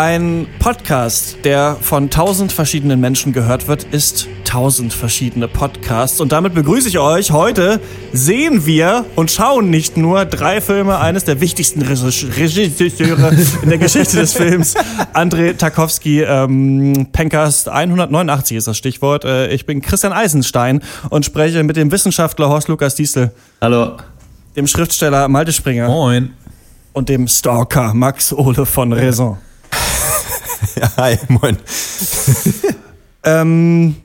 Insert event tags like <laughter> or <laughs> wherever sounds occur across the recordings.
Ein Podcast, der von tausend verschiedenen Menschen gehört wird, ist tausend verschiedene Podcasts. Und damit begrüße ich euch. Heute sehen wir und schauen nicht nur drei Filme eines der wichtigsten Regisseure in der Geschichte des Films, André Tarkovsky. Ähm, Pencast 189 ist das Stichwort. Äh, ich bin Christian Eisenstein und spreche mit dem Wissenschaftler Horst Lukas Diesel. Hallo. Dem Schriftsteller Malte Springer. Moin. Und dem Stalker Max Ole von Raison. <laughs> Hi, moin. ähm,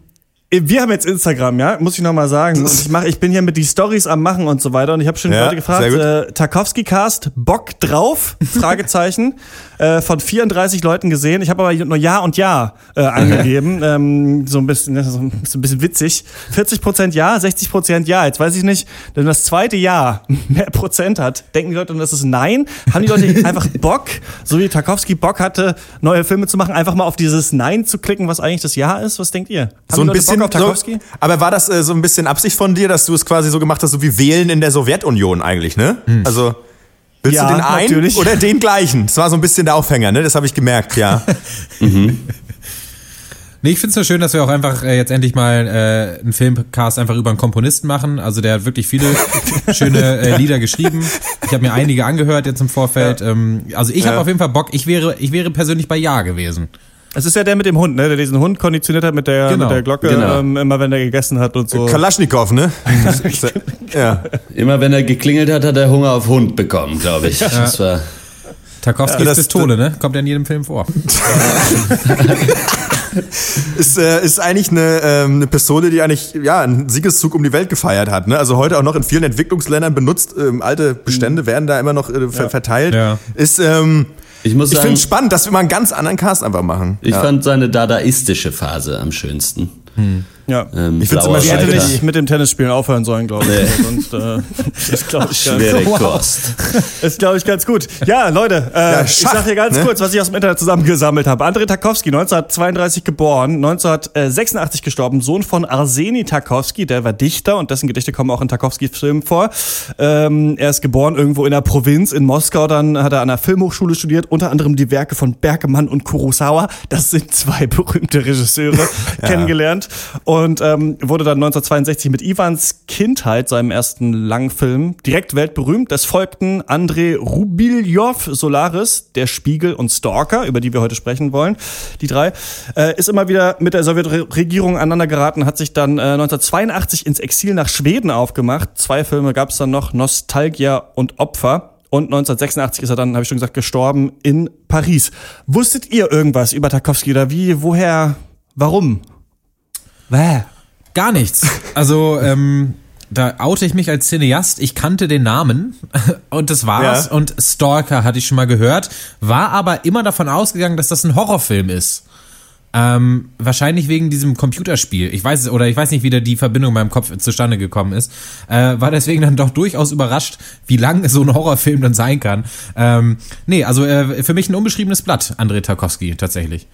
wir haben jetzt Instagram, ja, muss ich nochmal sagen. Und ich, mach, ich bin hier mit die Stories am Machen und so weiter. Und ich habe schon ja, Leute gefragt, äh, Tarkovsky Cast, Bock drauf? <laughs> Fragezeichen. äh, von 34 Leuten gesehen. Ich habe aber nur Ja und Ja äh, eingegeben. <laughs> ähm, so ein bisschen, so ein bisschen witzig. 40 Prozent Ja, 60 Prozent Ja. Jetzt weiß ich nicht, wenn das zweite Ja <laughs> mehr Prozent hat, denken die Leute, das ist Nein? Haben die Leute einfach Bock, so wie Tarkovsky Bock hatte, neue Filme zu machen, einfach mal auf dieses Nein zu klicken, was eigentlich das Ja ist? Was denkt ihr? Haben so ein bisschen Tarkovsky? So, aber war das äh, so ein bisschen Absicht von dir, dass du es quasi so gemacht hast, so wie Wählen in der Sowjetunion eigentlich, ne? Hm. Also willst ja, du den einen natürlich. oder den gleichen? Das war so ein bisschen der Aufhänger, ne? Das habe ich gemerkt, ja. <laughs> mhm. Nee, ich finde es nur schön, dass wir auch einfach äh, jetzt endlich mal äh, einen Filmcast einfach über einen Komponisten machen. Also der hat wirklich viele <laughs> schöne äh, Lieder geschrieben. Ich habe mir einige angehört jetzt im Vorfeld. Ja. Ähm, also ich ja. habe auf jeden Fall Bock. Ich wäre, ich wäre persönlich bei Ja gewesen. Es ist ja der mit dem Hund, ne? Der diesen Hund konditioniert hat mit der, genau. mit der Glocke, genau. ähm, immer wenn er gegessen hat und so. Kalaschnikow, ne? <laughs> ja. Immer wenn er geklingelt hat, hat er Hunger auf Hund bekommen, glaube ich. Ja. Das war Tarkovskis ja, Pistole, ne? Kommt ja in jedem Film vor. <laughs> ist, äh, ist eigentlich eine, ähm, eine Pistole, die eigentlich ja einen Siegeszug um die Welt gefeiert hat. Ne? Also heute auch noch in vielen Entwicklungsländern benutzt. Ähm, alte Bestände werden da immer noch äh, ver verteilt. Ja. Ist ähm, ich, muss ich finde es spannend, dass wir mal einen ganz anderen Cast einfach machen. Ich ja. fand seine dadaistische Phase am schönsten. Hm. Ja, ähm, ich finde Beispiel, hätte nicht mit dem Tennisspielen aufhören sollen, glaube ich. Nee. Sonst, äh, <laughs> ist, glaube ich, Schwere ganz, Kost. <laughs> ist, glaube ich, ganz gut. Ja, Leute, äh, ja, ich sage hier ganz ne? kurz, was ich aus dem Internet zusammengesammelt habe. Andrei Tarkovsky, 1932 geboren, 1986 gestorben, Sohn von Arseni Tarkovsky, der war Dichter und dessen Gedichte kommen auch in Tarkovskys Filmen vor. Ähm, er ist geboren irgendwo in der Provinz in Moskau, dann hat er an der Filmhochschule studiert, unter anderem die Werke von Bergmann und Kurosawa. Das sind zwei <laughs> berühmte Regisseure ja. kennengelernt. Und und ähm, wurde dann 1962 mit Ivans Kindheit, seinem ersten Langfilm, direkt weltberühmt. Es folgten Andrei Rubiljow, Solaris, Der Spiegel und Stalker, über die wir heute sprechen wollen. Die drei. Äh, ist immer wieder mit der Sowjetregierung aneinander geraten, hat sich dann äh, 1982 ins Exil nach Schweden aufgemacht. Zwei Filme gab es dann noch, Nostalgia und Opfer. Und 1986 ist er dann, habe ich schon gesagt, gestorben in Paris. Wusstet ihr irgendwas über Tarkovsky oder wie, woher, warum? Bäh. Gar nichts. Also, ähm, da oute ich mich als Cineast. Ich kannte den Namen <laughs> und das war's. Ja. Und Stalker hatte ich schon mal gehört, war aber immer davon ausgegangen, dass das ein Horrorfilm ist. Ähm, wahrscheinlich wegen diesem Computerspiel. Ich weiß es, oder ich weiß nicht, wie da die Verbindung in meinem Kopf zustande gekommen ist. Äh, war deswegen dann doch durchaus überrascht, wie lang so ein Horrorfilm dann sein kann. Ähm, nee, also äh, für mich ein unbeschriebenes Blatt, André Tarkovsky, tatsächlich.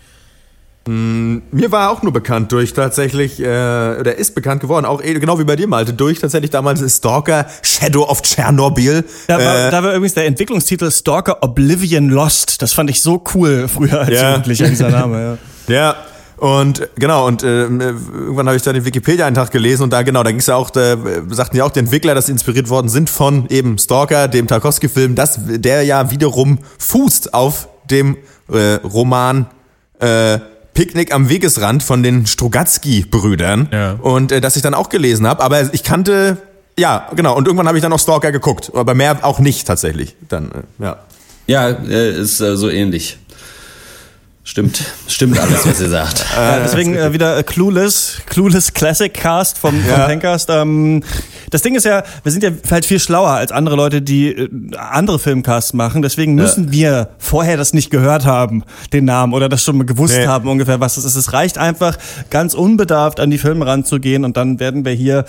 Mm, mir war auch nur bekannt durch tatsächlich, äh, oder ist bekannt geworden, auch eh, genau wie bei dir, Malte, durch tatsächlich damals Stalker Shadow of Chernobyl. Da war, äh, da war übrigens der Entwicklungstitel Stalker Oblivion Lost. Das fand ich so cool früher als ja. Jugendlicher, dieser Name. Ja. <laughs> ja. Und genau, und äh, irgendwann habe ich da den Wikipedia-Eintrag gelesen und da genau, da ging es ja auch, da sagten ja auch die Entwickler, dass sie inspiriert worden sind von eben Stalker, dem Tarkovsky-Film, dass der ja wiederum fußt auf dem äh, Roman äh, Picknick am Wegesrand von den Strugatsky-Brüdern. Ja. Und äh, das ich dann auch gelesen habe. Aber ich kannte, ja, genau. Und irgendwann habe ich dann noch Stalker geguckt. Aber mehr auch nicht tatsächlich. Dann, äh, ja. Ja, äh, ist äh, so ähnlich. Stimmt, stimmt alles, was ihr <laughs> sagt. ja, deswegen <laughs> äh, wieder äh, Clueless, Clueless Classic Cast vom, vom ja. Pencast. Ähm, das Ding ist ja, wir sind ja vielleicht viel schlauer als andere Leute, die äh, andere Filmcasts machen. Deswegen müssen ja. wir vorher das nicht gehört haben, den Namen, oder das schon mal gewusst nee. haben ungefähr, was das ist. Es reicht einfach, ganz unbedarft an die Filme ranzugehen und dann werden wir hier,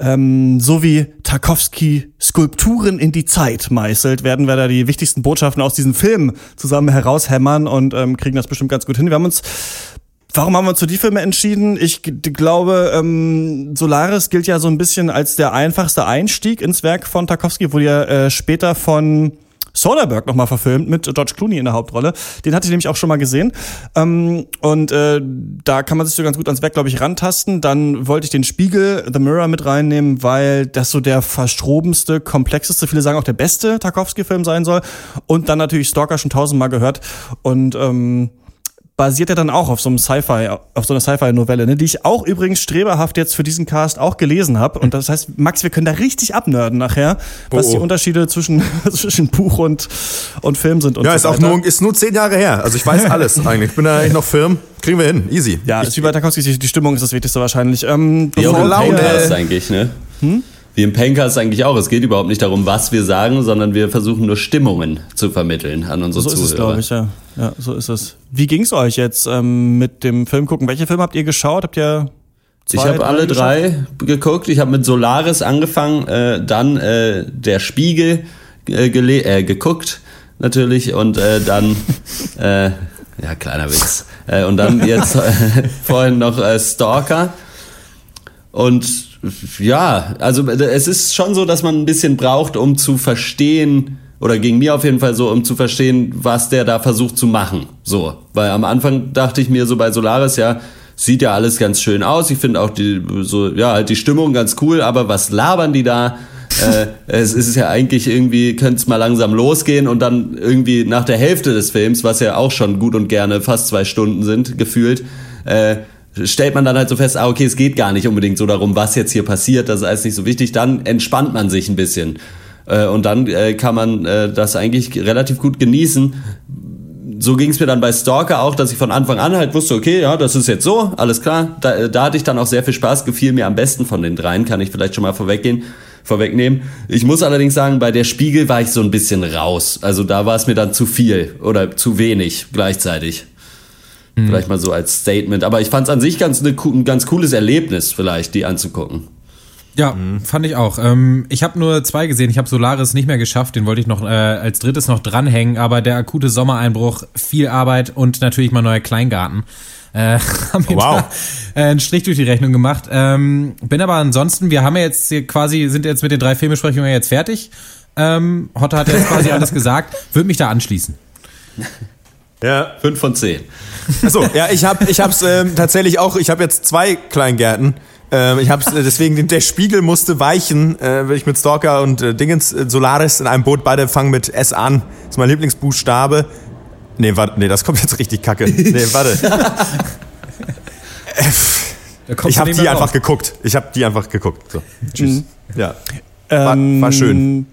ähm, so wie Tarkovsky Skulpturen in die Zeit meißelt, werden wir da die wichtigsten Botschaften aus diesen Filmen zusammen heraushämmern und ähm, kriegen das bestimmt ganz gut hin. Wir haben uns Warum haben wir uns für die Filme entschieden? Ich glaube, ähm, Solaris gilt ja so ein bisschen als der einfachste Einstieg ins Werk von Tarkovsky, wurde ja äh, später von Soderbergh nochmal verfilmt mit George Clooney in der Hauptrolle. Den hatte ich nämlich auch schon mal gesehen. Ähm, und äh, da kann man sich so ganz gut ans Werk, glaube ich, rantasten. Dann wollte ich den Spiegel, The Mirror mit reinnehmen, weil das so der verstrobenste, komplexeste, viele sagen auch der beste Tarkovsky-Film sein soll. Und dann natürlich Stalker schon tausendmal gehört. Und ähm, basiert ja dann auch auf so einem Sci-Fi, auf so einer Sci-Fi-Novelle, ne, die ich auch übrigens streberhaft jetzt für diesen Cast auch gelesen habe. Und das heißt, Max, wir können da richtig abnörden nachher, was oh, oh. die Unterschiede zwischen, <laughs> zwischen Buch und, und Film sind. Und ja, so ist auch nur, ist nur zehn Jahre her. Also ich weiß alles <laughs> eigentlich. Ich bin da eigentlich noch firm. Kriegen wir hin. Easy. Ja, ist wie bei Tarkovsky, die Stimmung ist das Wichtigste wahrscheinlich. Ähm, Wie auch Laune. eigentlich, ne? Hm? Wie im Pencast eigentlich auch. Es geht überhaupt nicht darum, was wir sagen, sondern wir versuchen nur Stimmungen zu vermitteln an unsere so Zuhörer. So ist es, glaube ich, ja. Ja, so ist es. Wie ging es euch jetzt ähm, mit dem Film gucken? Welche Filme habt ihr geschaut? Habt ihr Zwei, ich habe alle drei geguckt. Ich habe mit Solaris angefangen, äh, dann äh, der Spiegel äh, äh, geguckt natürlich und äh, dann <laughs> äh, ja kleiner Witz äh, und dann jetzt äh, <laughs> vorhin noch äh, Stalker und ja, also es ist schon so, dass man ein bisschen braucht, um zu verstehen, oder ging mir auf jeden Fall so, um zu verstehen, was der da versucht zu machen. So, weil am Anfang dachte ich mir so bei Solaris, ja, sieht ja alles ganz schön aus. Ich finde auch die, so, ja, halt die Stimmung ganz cool, aber was labern die da? äh, <laughs> es ist ja eigentlich irgendwie, könnte es mal langsam losgehen und dann irgendwie nach der Hälfte des Films, was ja auch schon gut und gerne fast zwei Stunden sind, gefühlt, äh, stellt man dann halt so fest, ah, okay, es geht gar nicht unbedingt so darum, was jetzt hier passiert, das ist alles nicht so wichtig, dann entspannt man sich ein bisschen. Äh, und dann äh, kann man äh, das eigentlich relativ gut genießen. So ging es mir dann bei Stalker auch, dass ich von Anfang an halt wusste, okay, ja, das ist jetzt so, alles klar. Da, da hatte ich dann auch sehr viel Spaß, gefiel mir am besten von den dreien, kann ich vielleicht schon mal vorweggehen vorwegnehmen. Ich muss allerdings sagen, bei der Spiegel war ich so ein bisschen raus. Also da war es mir dann zu viel oder zu wenig gleichzeitig. Mhm. Vielleicht mal so als Statement. Aber ich fand es an sich ganz ne, ein ganz cooles Erlebnis, vielleicht, die anzugucken. Ja, mhm. fand ich auch. Ähm, ich habe nur zwei gesehen. Ich habe Solaris nicht mehr geschafft. Den wollte ich noch äh, als drittes noch dranhängen. Aber der akute Sommereinbruch, viel Arbeit und natürlich mal neuer Kleingarten. Äh, <laughs> haben wow. da, äh, einen Strich durch die Rechnung gemacht. Ähm, bin aber ansonsten, wir haben ja jetzt quasi, sind jetzt mit den drei Filmbesprechungen jetzt fertig. Ähm, Hotte hat jetzt quasi <laughs> alles gesagt. Würde mich da anschließen. <laughs> Ja. Fünf von zehn. Achso, ja, ich habe ich hab's ähm, tatsächlich auch, ich habe jetzt zwei Kleingärten. Ähm, ich hab's, äh, deswegen, der Spiegel musste weichen, äh, wenn ich mit Stalker und äh, Dingens äh, Solaris in einem Boot, beide fangen mit S an. Das ist mein Lieblingsbuchstabe. Nee, warte, nee, das kommt jetzt richtig kacke. Nee, warte. <laughs> ich habe die einfach geguckt. Ich habe die einfach geguckt. So. Tschüss. Mhm. Ja. War, war schön.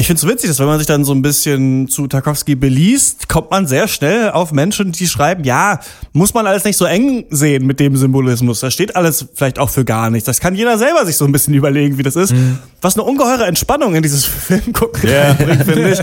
Ich finde es witzig, dass wenn man sich dann so ein bisschen zu Tarkovsky beliest, kommt man sehr schnell auf Menschen, die schreiben, ja, muss man alles nicht so eng sehen mit dem Symbolismus. Da steht alles vielleicht auch für gar nichts. Das kann jeder selber sich so ein bisschen <laughs> überlegen, wie das ist. Mhm. Was eine ungeheure Entspannung in dieses <laughs> Film gucken yeah. bringt, finde ich.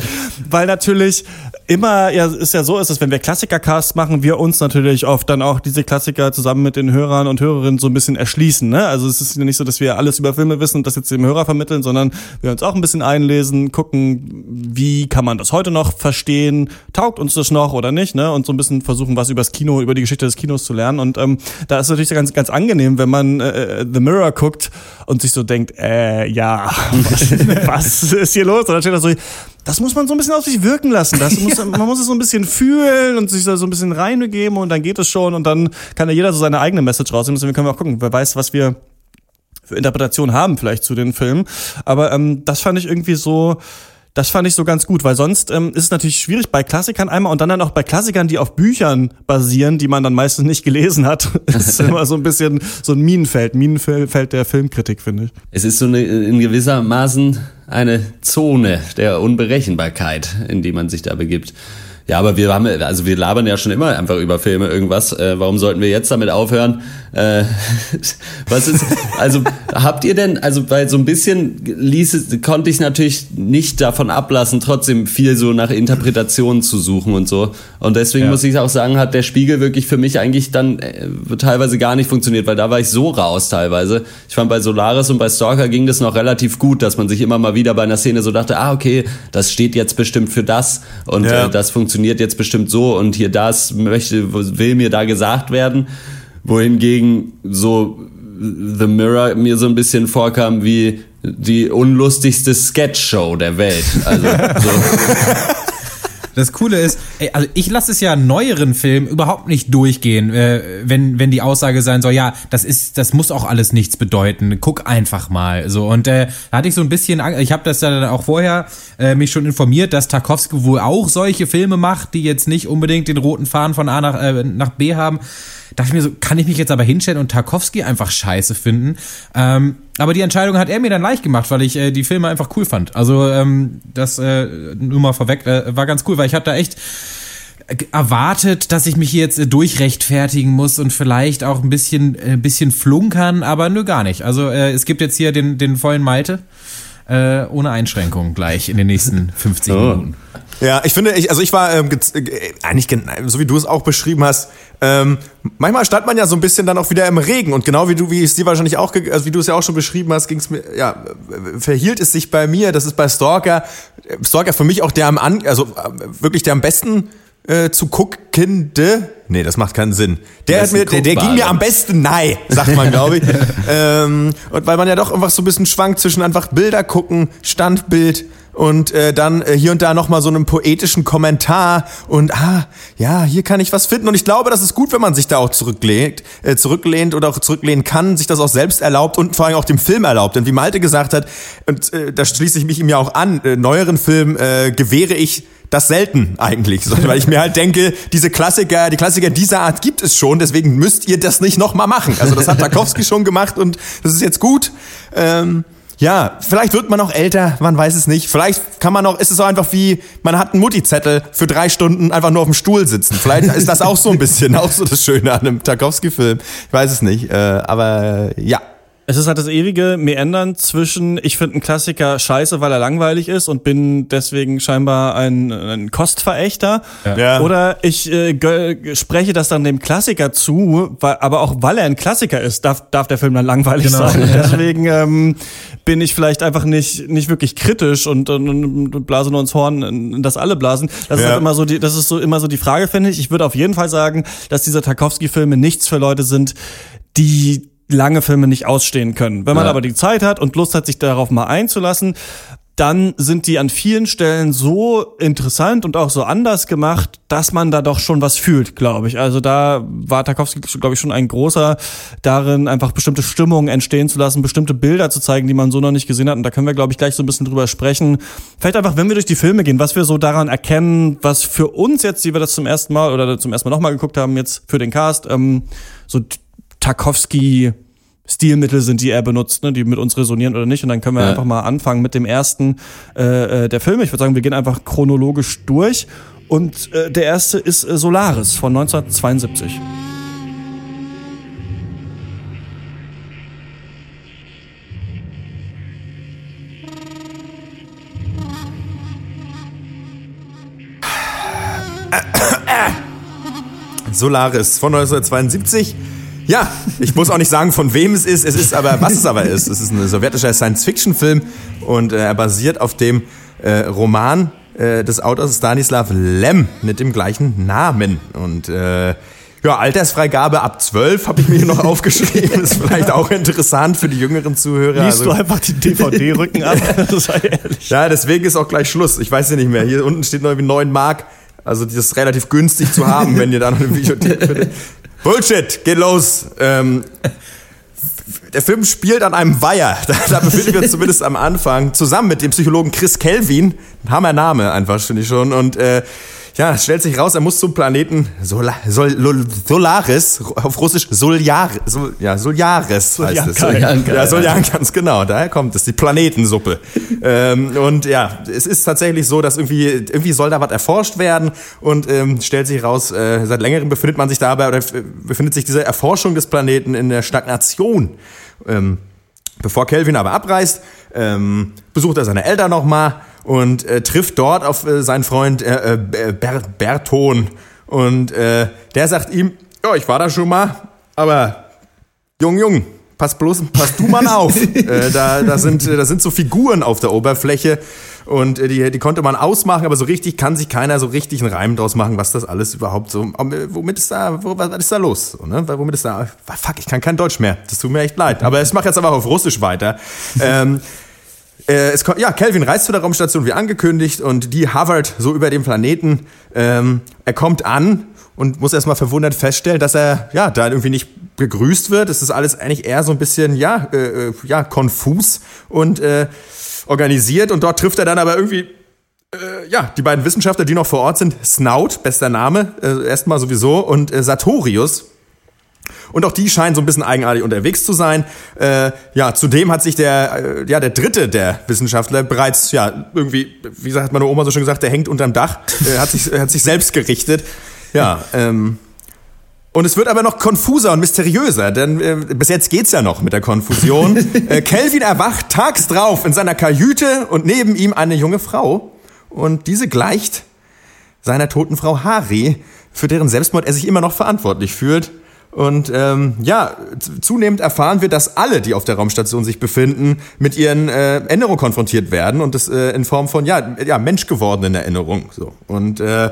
Weil natürlich immer ja ist ja so ist, dass wenn wir Klassikercasts machen, wir uns natürlich oft dann auch diese Klassiker zusammen mit den Hörern und Hörerinnen so ein bisschen erschließen. Ne? Also es ist ja nicht so, dass wir alles über Filme wissen und das jetzt dem Hörer vermitteln, sondern wir uns auch ein bisschen einlesen, gucken, wie kann man das heute noch verstehen, taugt uns das noch oder nicht, ne? Und so ein bisschen versuchen, was übers Kino, über die Geschichte des Kinos zu lernen. Und ähm, da ist es natürlich ganz, ganz angenehm, wenn man äh, The Mirror guckt und sich so denkt, äh, ja, was, <laughs> was ist hier los? Und dann steht da so, das muss man so ein bisschen auf sich wirken lassen. Das <laughs> muss, man muss es so ein bisschen fühlen und sich da so ein bisschen reingeben und dann geht es schon und dann kann ja jeder so seine eigene Message rausnehmen. Deswegen können wir auch gucken, wer weiß, was wir für Interpretation haben vielleicht zu den Filmen. Aber ähm, das fand ich irgendwie so das fand ich so ganz gut, weil sonst ähm, ist es natürlich schwierig bei Klassikern einmal und dann dann auch bei Klassikern, die auf Büchern basieren, die man dann meistens nicht gelesen hat. <laughs> Das ist immer so ein bisschen so ein Minenfeld, Minenfeld der Filmkritik, finde ich. Es ist so eine, in gewissermaßen eine Zone der Unberechenbarkeit, in die man sich da begibt. Ja, aber wir haben, also wir labern ja schon immer einfach über Filme irgendwas. Äh, warum sollten wir jetzt damit aufhören? Äh, <laughs> was ist, also habt ihr denn, also weil so ein bisschen ließ es, konnte ich natürlich nicht davon ablassen, trotzdem viel so nach Interpretationen zu suchen und so. Und deswegen ja. muss ich auch sagen, hat der Spiegel wirklich für mich eigentlich dann äh, teilweise gar nicht funktioniert, weil da war ich so raus teilweise. Ich fand bei Solaris und bei Stalker ging das noch relativ gut, dass man sich immer mal wieder bei einer Szene so dachte, ah okay, das steht jetzt bestimmt für das und ja. äh, das funktioniert funktioniert jetzt bestimmt so und hier das möchte, will mir da gesagt werden. Wohingegen so The Mirror mir so ein bisschen vorkam wie die unlustigste Sketch-Show der Welt. Also, so. <laughs> Das Coole ist, ey, also ich lasse es ja neueren Filmen überhaupt nicht durchgehen, äh, wenn wenn die Aussage sein soll, ja, das ist, das muss auch alles nichts bedeuten. Guck einfach mal. So und äh, da hatte ich so ein bisschen, ich habe das ja dann auch vorher äh, mich schon informiert, dass Tarkovsky wohl auch solche Filme macht, die jetzt nicht unbedingt den roten Faden von A nach äh, nach B haben dachte ich mir so, kann ich mich jetzt aber hinstellen und Tarkovsky einfach scheiße finden? Ähm, aber die Entscheidung hat er mir dann leicht gemacht, weil ich äh, die Filme einfach cool fand. Also ähm, das äh, nur mal vorweg äh, war ganz cool, weil ich hatte da echt erwartet, dass ich mich jetzt äh, durchrechtfertigen muss und vielleicht auch ein bisschen, ein äh, bisschen flunkern, aber nö, gar nicht. Also äh, es gibt jetzt hier den, den vollen Malte äh, ohne Einschränkung gleich in den nächsten <laughs> 50 oh. Minuten. Ja, ich finde, ich, also ich war ähm, äh, eigentlich, so wie du es auch beschrieben hast, ähm, manchmal stand man ja so ein bisschen dann auch wieder im Regen und genau wie du, wie es dir wahrscheinlich auch, also wie du es ja auch schon beschrieben hast, ging es mir, ja, verhielt es sich bei mir, das ist bei Stalker, Stalker für mich auch der am, an, also äh, wirklich der am besten äh, zu guckende, nee, das macht keinen Sinn. Der, hat mir, der, der ging mir am besten nein, sagt man, glaube ich. <laughs> ähm, und weil man ja doch einfach so ein bisschen schwankt zwischen einfach Bilder gucken, Standbild und äh, dann äh, hier und da nochmal so einen poetischen Kommentar und ah, ja, hier kann ich was finden. Und ich glaube, das ist gut, wenn man sich da auch zurücklehnt, äh, zurücklehnt oder auch zurücklehnen kann, sich das auch selbst erlaubt und vor allem auch dem Film erlaubt. Denn wie Malte gesagt hat, und äh, da schließe ich mich ihm ja auch an, äh, neueren Film äh, gewähre ich das selten eigentlich, <laughs> weil ich mir halt denke, diese Klassiker, die Klassiker dieser Art gibt es schon, deswegen müsst ihr das nicht nochmal machen. Also das hat Tarkovsky schon gemacht und das ist jetzt gut. Ähm, ja, vielleicht wird man auch älter, man weiß es nicht. Vielleicht kann man auch, ist es so einfach wie, man hat einen Mutti-Zettel für drei Stunden einfach nur auf dem Stuhl sitzen. Vielleicht <laughs> ist das auch so ein bisschen, auch so das Schöne an einem Tarkovsky-Film. Ich weiß es nicht, äh, aber ja. Es ist halt das ewige Meandern zwischen, ich finde einen Klassiker scheiße, weil er langweilig ist und bin deswegen scheinbar ein, ein Kostverächter. Ja. Oder ich äh, spreche das dann dem Klassiker zu, weil, aber auch weil er ein Klassiker ist, darf, darf der Film dann langweilig genau. sein. Deswegen ähm, bin ich vielleicht einfach nicht, nicht wirklich kritisch und, und, und blase nur ins Horn, dass alle blasen. Das ja. ist halt immer so die, das ist so immer so die Frage, finde ich. Ich würde auf jeden Fall sagen, dass diese Tarkovsky-Filme nichts für Leute sind, die lange Filme nicht ausstehen können. Wenn man ja. aber die Zeit hat und Lust hat, sich darauf mal einzulassen, dann sind die an vielen Stellen so interessant und auch so anders gemacht, dass man da doch schon was fühlt, glaube ich. Also da war Tarkovsky, glaube ich, schon ein großer darin, einfach bestimmte Stimmungen entstehen zu lassen, bestimmte Bilder zu zeigen, die man so noch nicht gesehen hat. Und da können wir, glaube ich, gleich so ein bisschen drüber sprechen. Vielleicht einfach, wenn wir durch die Filme gehen, was wir so daran erkennen, was für uns jetzt, die wir das zum ersten Mal oder zum ersten Mal nochmal geguckt haben, jetzt für den Cast, ähm, so Tarkovsky Stilmittel sind, die er benutzt, ne, die mit uns resonieren oder nicht. Und dann können wir ja. einfach mal anfangen mit dem ersten äh, äh der Filme. Ich würde sagen, wir gehen einfach chronologisch durch. Und äh, der erste ist äh, Solaris von 1972. Solaris von 1972 ja, ich muss auch nicht sagen, von wem es ist. Es ist aber, was es aber ist. Es ist ein sowjetischer Science-Fiction-Film und äh, er basiert auf dem äh, Roman äh, des Autors Stanislav Lem mit dem gleichen Namen. Und äh, ja, Altersfreigabe ab 12 habe ich mir hier noch aufgeschrieben. Ist vielleicht auch interessant für die jüngeren Zuhörer. Liest also, du einfach die DVD-Rücken ab? <laughs> Sei ehrlich. Ja, deswegen ist auch gleich Schluss. Ich weiß ja nicht mehr. Hier unten steht noch irgendwie 9 Mark. Also das ist relativ günstig zu haben, wenn ihr da noch eine Videothek Bullshit, geht los. Ähm, der Film spielt an einem Weiher. Da, <laughs> da befinden wir uns zumindest am Anfang. Zusammen mit dem Psychologen Chris Kelvin. Hammer Name einfach, finde ich schon. Und äh, ja, stellt sich raus, er muss zum Planeten Sol Sol Solaris, auf Russisch Soljar, Sol ja, Soljaris heißt es. Soljanka, ja, Soljanka, ganz genau, daher kommt es, die Planetensuppe. ähm, und ja, es ist tatsächlich so, dass irgendwie, irgendwie soll da was erforscht werden und ähm, stellt sich raus, äh, seit längerem befindet man sich dabei oder befindet sich diese Erforschung des Planeten in der Stagnation. Ähm, bevor Kelvin aber abreist, ähm, besucht er seine Eltern nochmal und äh, trifft dort auf äh, seinen Freund äh, äh, Ber Berton. Und äh, der sagt ihm, ja, ich war da schon mal, aber Jung, Jung, pass bloß, pass du mal auf. <laughs> äh, da, da, sind, da sind so Figuren auf der Oberfläche und äh, die, die konnte man ausmachen, aber so richtig kann sich keiner so richtig einen Reim draus machen, was das alles überhaupt so, äh, womit ist da, wo, was ist da los? So, ne? Womit ist da, fuck, ich kann kein Deutsch mehr, das tut mir echt leid. Aber ich mache jetzt aber auf Russisch weiter. <laughs> ähm, äh, es kommt, ja, Kelvin reist zu der Raumstation wie angekündigt und die hovert so über dem Planeten. Ähm, er kommt an und muss erstmal verwundert feststellen, dass er ja da irgendwie nicht begrüßt wird. Es ist alles eigentlich eher so ein bisschen ja äh, äh, ja konfus und äh, organisiert und dort trifft er dann aber irgendwie äh, ja, die beiden Wissenschaftler, die noch vor Ort sind, Snout, bester Name, äh, erstmal sowieso, und äh, Sartorius. Und auch die scheinen so ein bisschen eigenartig unterwegs zu sein. Äh, ja, zudem hat sich der, äh, ja, der dritte der Wissenschaftler bereits, ja, irgendwie, wie sagt meine Oma so schön gesagt, der hängt unterm Dach, äh, hat, sich, hat sich selbst gerichtet. Ja, ähm, und es wird aber noch konfuser und mysteriöser, denn äh, bis jetzt geht's ja noch mit der Konfusion. <laughs> äh, Kelvin erwacht tags drauf in seiner Kajüte und neben ihm eine junge Frau. Und diese gleicht seiner toten Frau Hari, für deren Selbstmord er sich immer noch verantwortlich fühlt. Und ähm, ja, zunehmend erfahren wir, dass alle, die auf der Raumstation sich befinden, mit ihren äh, Erinnerungen konfrontiert werden und das äh, in Form von ja, ja menschgewordenen Erinnerungen. So und äh,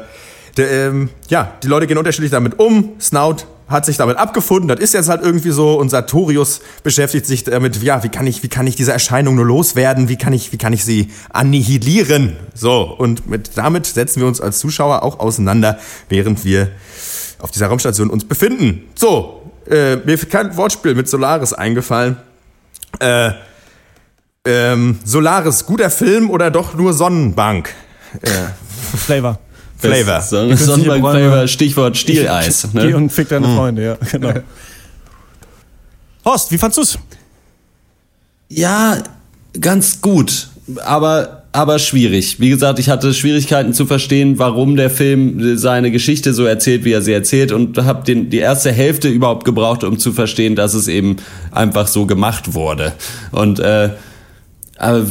der, ähm, ja, die Leute gehen unterschiedlich damit um. Snout hat sich damit abgefunden, das ist jetzt halt irgendwie so und Sartorius beschäftigt sich damit, ja, wie kann ich, wie kann ich diese Erscheinung nur loswerden, wie kann ich, wie kann ich sie annihilieren? So, und mit, damit setzen wir uns als Zuschauer auch auseinander, während wir auf dieser Raumstation uns befinden. So, äh, mir ist kein Wortspiel mit Solaris eingefallen. Äh, ähm, Solaris, guter Film oder doch nur Sonnenbank? Äh. Flavor. Flavor. Son Sonnenbank-Flavor, Stichwort Stieleis. Ne? Geh und fick deine hm. Freunde, ja, <laughs> genau. Horst, wie fandst du's? Ja, ganz gut. Aber aber schwierig. Wie gesagt, ich hatte Schwierigkeiten zu verstehen, warum der Film seine Geschichte so erzählt, wie er sie erzählt und habe die erste Hälfte überhaupt gebraucht, um zu verstehen, dass es eben einfach so gemacht wurde. Und äh, aber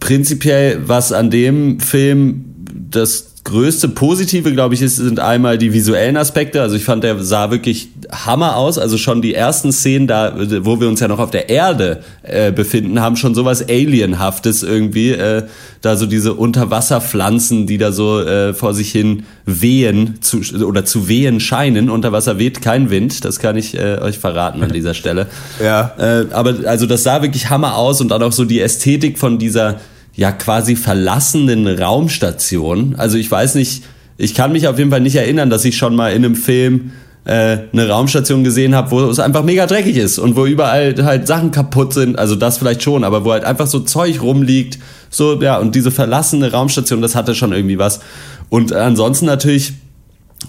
prinzipiell, was an dem Film das größte Positive, glaube ich, ist, sind einmal die visuellen Aspekte. Also ich fand, der sah wirklich Hammer aus. Also schon die ersten Szenen da, wo wir uns ja noch auf der Erde äh, befinden, haben schon sowas Alienhaftes irgendwie. Äh, da so diese Unterwasserpflanzen, die da so äh, vor sich hin wehen zu, oder zu wehen scheinen. Unter Wasser weht kein Wind, das kann ich äh, euch verraten an dieser Stelle. Ja. Äh, aber also das sah wirklich Hammer aus und dann auch so die Ästhetik von dieser ja quasi verlassenen Raumstation. Also ich weiß nicht, ich kann mich auf jeden Fall nicht erinnern, dass ich schon mal in einem Film äh, eine Raumstation gesehen habe, wo es einfach mega dreckig ist und wo überall halt Sachen kaputt sind. Also das vielleicht schon, aber wo halt einfach so Zeug rumliegt. So, ja, und diese verlassene Raumstation, das hatte schon irgendwie was. Und ansonsten natürlich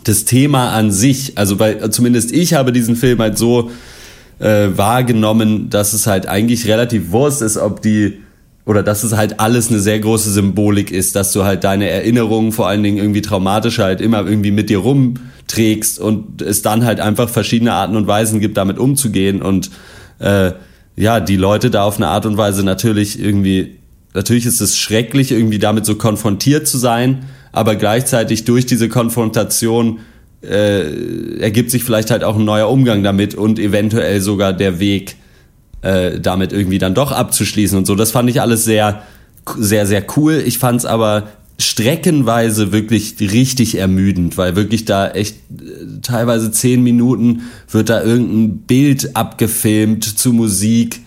das Thema an sich. Also weil zumindest ich habe diesen Film halt so äh, wahrgenommen, dass es halt eigentlich relativ Wurst ist, ob die oder dass es halt alles eine sehr große Symbolik ist, dass du halt deine Erinnerungen, vor allen Dingen irgendwie traumatische, halt immer irgendwie mit dir rumträgst und es dann halt einfach verschiedene Arten und Weisen gibt, damit umzugehen und äh, ja, die Leute da auf eine Art und Weise natürlich irgendwie, natürlich ist es schrecklich, irgendwie damit so konfrontiert zu sein, aber gleichzeitig durch diese Konfrontation äh, ergibt sich vielleicht halt auch ein neuer Umgang damit und eventuell sogar der Weg, äh, damit irgendwie dann doch abzuschließen und so. Das fand ich alles sehr, sehr, sehr cool. Ich fand es aber streckenweise wirklich richtig ermüdend, weil wirklich da echt äh, teilweise zehn Minuten wird da irgendein Bild abgefilmt zu Musik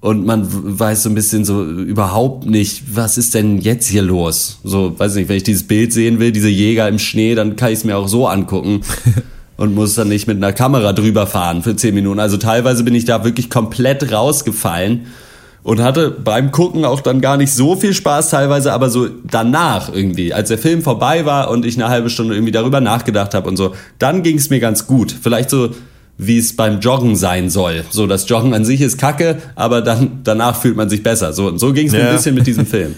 und man weiß so ein bisschen so überhaupt nicht, was ist denn jetzt hier los? So, weiß nicht, wenn ich dieses Bild sehen will, diese Jäger im Schnee, dann kann ich es mir auch so angucken. <laughs> und muss dann nicht mit einer Kamera drüber fahren für zehn Minuten. Also teilweise bin ich da wirklich komplett rausgefallen und hatte beim Gucken auch dann gar nicht so viel Spaß teilweise, aber so danach irgendwie, als der Film vorbei war und ich eine halbe Stunde irgendwie darüber nachgedacht habe und so, dann ging es mir ganz gut. Vielleicht so wie es beim Joggen sein soll. So, das Joggen an sich ist kacke, aber dann danach fühlt man sich besser. So, und so ging es mir ja. ein bisschen mit diesem <laughs> Film.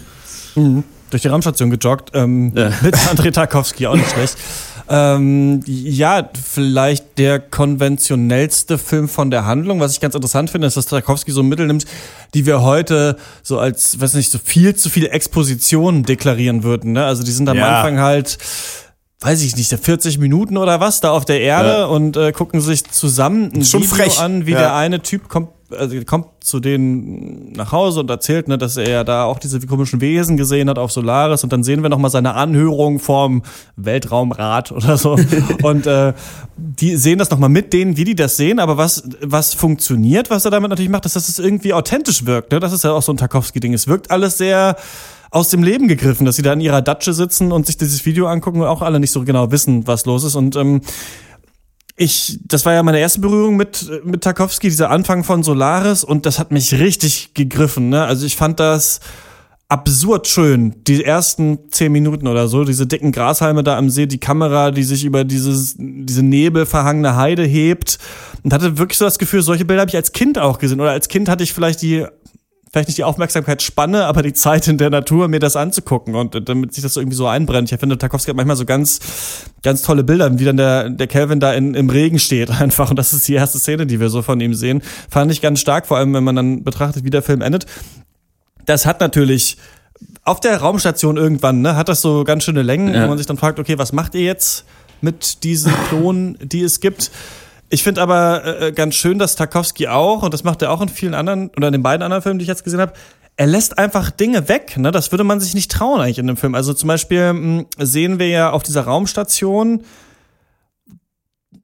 Mhm. Durch die Raumstation gejoggt, ähm, ja. mit André Tarkowski, auch nicht schlecht. Ähm, ja, vielleicht der konventionellste Film von der Handlung. Was ich ganz interessant finde, ist, dass Tarkovsky so Mittel nimmt, die wir heute so als, weiß nicht, so viel zu viele Expositionen deklarieren würden. Ne? Also die sind am ja. Anfang halt weiß ich nicht, 40 Minuten oder was da auf der Erde ja. und äh, gucken sich zusammen ein Video frech. an, wie ja. der eine Typ kommt also kommt zu denen nach Hause und erzählt, ne, dass er ja da auch diese komischen Wesen gesehen hat auf Solaris. Und dann sehen wir nochmal seine Anhörung vorm Weltraumrat oder so. <laughs> Und äh, die sehen das nochmal mit denen, wie die das sehen, aber was, was funktioniert, was er damit natürlich macht, ist, dass es irgendwie authentisch wirkt, ne? das ist ja auch so ein Tarkovsky-Ding, es wirkt alles sehr aus dem Leben gegriffen, dass sie da in ihrer Datsche sitzen und sich dieses Video angucken und auch alle nicht so genau wissen, was los ist. Und ähm, ich, das war ja meine erste Berührung mit, mit Tarkovsky, dieser Anfang von Solaris, und das hat mich richtig gegriffen, ne? Also ich fand das absurd schön. Die ersten zehn Minuten oder so, diese dicken Grashalme da am See, die Kamera, die sich über dieses, diese nebelverhangene Heide hebt. Und hatte wirklich so das Gefühl, solche Bilder habe ich als Kind auch gesehen. Oder als Kind hatte ich vielleicht die vielleicht nicht die Aufmerksamkeitsspanne, aber die Zeit in der Natur, mir das anzugucken und damit sich das so irgendwie so einbrennt. Ich finde, Tarkovsky hat manchmal so ganz, ganz tolle Bilder, wie dann der, der Calvin da in, im Regen steht <laughs> einfach. Und das ist die erste Szene, die wir so von ihm sehen. Fand ich ganz stark, vor allem wenn man dann betrachtet, wie der Film endet. Das hat natürlich auf der Raumstation irgendwann, ne, hat das so ganz schöne Längen, ja. wo man sich dann fragt, okay, was macht ihr jetzt mit diesen Klonen, die es gibt? Ich finde aber äh, ganz schön, dass Tarkovsky auch, und das macht er auch in vielen anderen, oder in den beiden anderen Filmen, die ich jetzt gesehen habe, er lässt einfach Dinge weg. Ne? Das würde man sich nicht trauen eigentlich in dem Film. Also zum Beispiel mh, hm, sehen wir ja auf dieser Raumstation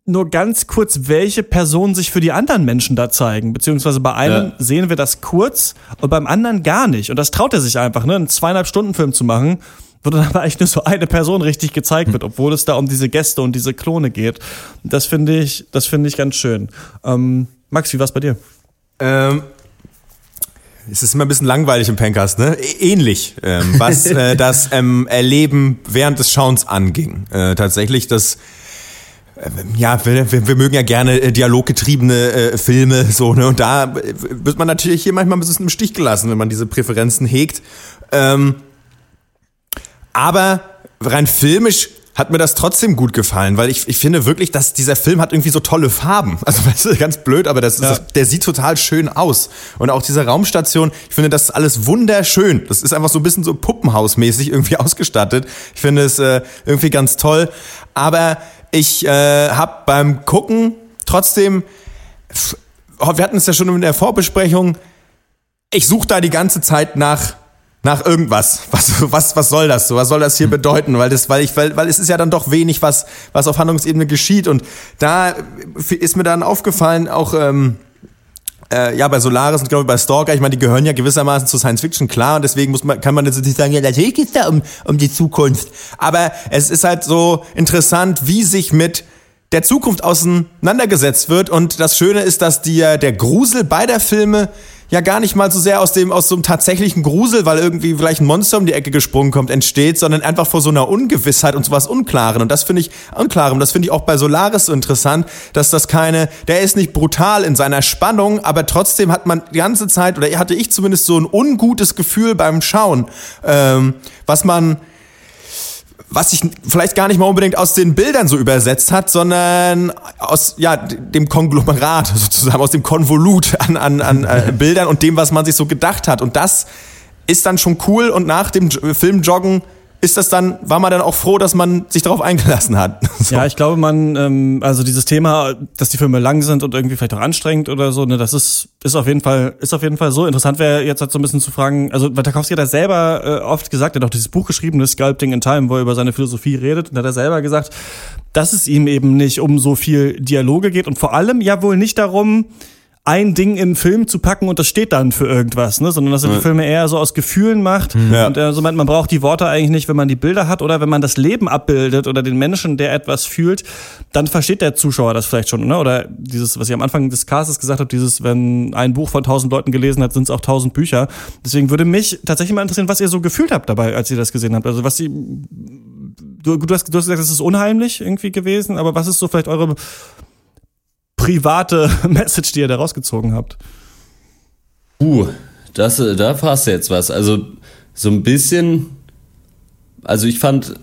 nur ganz kurz, welche Personen sich für die anderen Menschen da zeigen. Beziehungsweise bei einem ja. sehen wir das kurz und beim anderen gar nicht. Und das traut er sich einfach, ne? einen zweieinhalb Stunden Film zu machen wo dann <laughs> aber eigentlich nur so eine Person richtig gezeigt wird, obwohl es da um diese Gäste und diese Klone geht. Das finde ich, das finde ich ganz schön. Ähm, Max, wie war's bei dir? Ähm, es ist immer ein bisschen langweilig im Pencast, ne? Ähnlich, ähm, was <laughs> äh, das ähm, Erleben während des Schauens anging. Äh, tatsächlich, das äh, ja, wir, wir, wir mögen ja gerne äh, dialoggetriebene äh, Filme, so, ne? Und da äh, wird man natürlich hier manchmal ein bisschen im Stich gelassen, wenn man diese Präferenzen hegt. Ähm, aber rein filmisch hat mir das trotzdem gut gefallen, weil ich, ich finde wirklich, dass dieser Film hat irgendwie so tolle Farben. Also <laughs> weißt du, ganz blöd, aber das ist, ja. der sieht total schön aus. Und auch diese Raumstation, ich finde das alles wunderschön. Das ist einfach so ein bisschen so Puppenhausmäßig irgendwie <laughs> ausgestattet. Ich finde es äh, irgendwie ganz toll. Aber ich äh, habe beim Gucken trotzdem, wir hatten es ja schon in der Vorbesprechung, ich suche da die ganze Zeit nach nach irgendwas. Was, was, was soll das so? Was soll das hier bedeuten? Weil das, weil ich, weil, weil es ist ja dann doch wenig, was, was auf Handlungsebene geschieht. Und da ist mir dann aufgefallen, auch, ähm, äh, ja, bei Solaris und glaube bei Stalker, ich meine, die gehören ja gewissermaßen zu Science Fiction, klar, und deswegen muss man, kann man jetzt nicht sagen, ja, natürlich geht's da um, um die Zukunft. Aber es ist halt so interessant, wie sich mit der Zukunft auseinandergesetzt wird. Und das Schöne ist, dass die, der Grusel beider Filme ja gar nicht mal so sehr aus dem aus so einem tatsächlichen Grusel, weil irgendwie vielleicht ein Monster um die Ecke gesprungen kommt, entsteht, sondern einfach vor so einer Ungewissheit und sowas Unklaren. Und das finde ich Unklarem. Das finde ich auch bei Solaris so interessant, dass das keine, der ist nicht brutal in seiner Spannung, aber trotzdem hat man die ganze Zeit oder hatte ich zumindest so ein ungutes Gefühl beim Schauen, ähm, was man was sich vielleicht gar nicht mal unbedingt aus den Bildern so übersetzt hat, sondern aus ja, dem Konglomerat <laughs> sozusagen, aus dem Konvolut an, an, an äh, <laughs> Bildern und dem, was man sich so gedacht hat. Und das ist dann schon cool und nach dem Film Joggen ist das dann, war man dann auch froh, dass man sich darauf eingelassen hat. <laughs> So. Ja, ich glaube, man, ähm, also dieses Thema, dass die Filme lang sind und irgendwie vielleicht auch anstrengend oder so, ne, das ist, ist auf jeden Fall, ist auf jeden Fall so. Interessant wäre jetzt halt so ein bisschen zu fragen, also weil Tarkovsky hat ja selber äh, oft gesagt, er hat auch dieses Buch geschrieben, das Sculpting in Time, wo er über seine Philosophie redet, und hat er selber gesagt, dass es ihm eben nicht um so viel Dialoge geht und vor allem ja wohl nicht darum, ein Ding in einen Film zu packen und das steht dann für irgendwas, ne? sondern dass er die Filme eher so aus Gefühlen macht ja. und er so meint, man braucht die Worte eigentlich nicht, wenn man die Bilder hat oder wenn man das Leben abbildet oder den Menschen, der etwas fühlt, dann versteht der Zuschauer das vielleicht schon, ne? oder dieses, was ich am Anfang des Castes gesagt habe, dieses, wenn ein Buch von tausend Leuten gelesen hat, sind es auch tausend Bücher. Deswegen würde mich tatsächlich mal interessieren, was ihr so gefühlt habt dabei, als ihr das gesehen habt. Also was sie, du, du, hast, du hast gesagt, es ist unheimlich irgendwie gewesen, aber was ist so vielleicht eure private <laughs> Message, die ihr da rausgezogen habt? Uh, das, da passt jetzt was. Also so ein bisschen, also ich fand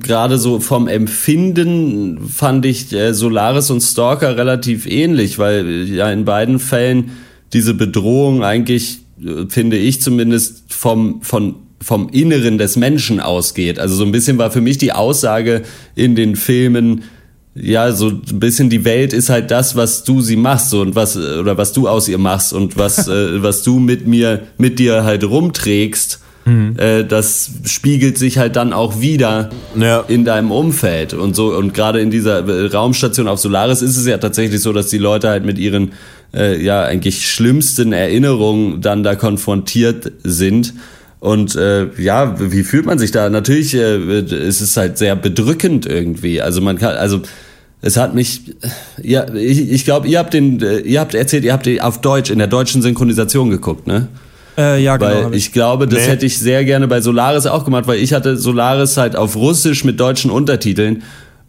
gerade so vom Empfinden fand ich äh, Solaris und Stalker relativ ähnlich, weil ja in beiden Fällen diese Bedrohung eigentlich, äh, finde ich zumindest, vom, von, vom Inneren des Menschen ausgeht. Also so ein bisschen war für mich die Aussage in den Filmen, ja, so ein bisschen die Welt ist halt das, was du sie machst so, und was oder was du aus ihr machst und was <laughs> äh, was du mit mir mit dir halt rumträgst. Mhm. Äh, das spiegelt sich halt dann auch wieder ja. in deinem Umfeld und so und gerade in dieser äh, Raumstation auf Solaris ist es ja tatsächlich so, dass die Leute halt mit ihren äh, ja eigentlich schlimmsten Erinnerungen dann da konfrontiert sind und äh, ja, wie fühlt man sich da? Natürlich äh, ist es halt sehr bedrückend irgendwie. Also man kann, also es hat mich, ja, ich, ich glaube, ihr habt den, äh, ihr habt erzählt, ihr habt den auf Deutsch in der deutschen Synchronisation geguckt, ne? Äh, ja, genau. Weil ich glaube, das nee. hätte ich sehr gerne bei Solaris auch gemacht, weil ich hatte Solaris halt auf Russisch mit deutschen Untertiteln.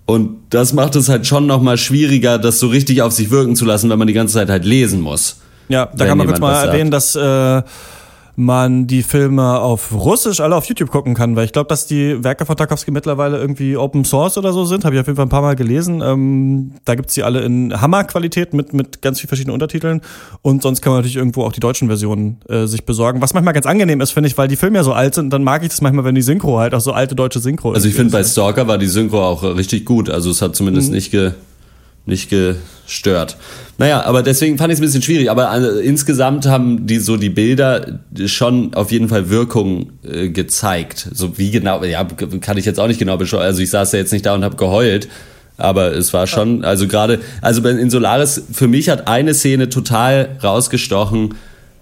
Und das macht es halt schon nochmal schwieriger, das so richtig auf sich wirken zu lassen, wenn man die ganze Zeit halt lesen muss. Ja, da kann man kurz mal erwähnen, dass äh, man die Filme auf Russisch alle auf YouTube gucken kann, weil ich glaube, dass die Werke von Tarkovsky mittlerweile irgendwie Open Source oder so sind. Habe ich auf jeden Fall ein paar Mal gelesen. Ähm, da gibt's die alle in Hammerqualität mit, mit ganz vielen verschiedenen Untertiteln. Und sonst kann man natürlich irgendwo auch die deutschen Versionen äh, sich besorgen. Was manchmal ganz angenehm ist, finde ich, weil die Filme ja so alt sind. Dann mag ich das manchmal, wenn die Synchro halt auch so alte deutsche Synchro ist. Also ich finde, bei Stalker war die Synchro auch richtig gut. Also es hat zumindest mhm. nicht ge nicht gestört. Naja, aber deswegen fand ich es ein bisschen schwierig. Aber also, insgesamt haben die so die Bilder schon auf jeden Fall Wirkung äh, gezeigt. So wie genau, ja, kann ich jetzt auch nicht genau beschreiben. Also ich saß ja jetzt nicht da und habe geheult. Aber es war schon, also gerade, also in Solaris, für mich hat eine Szene total rausgestochen,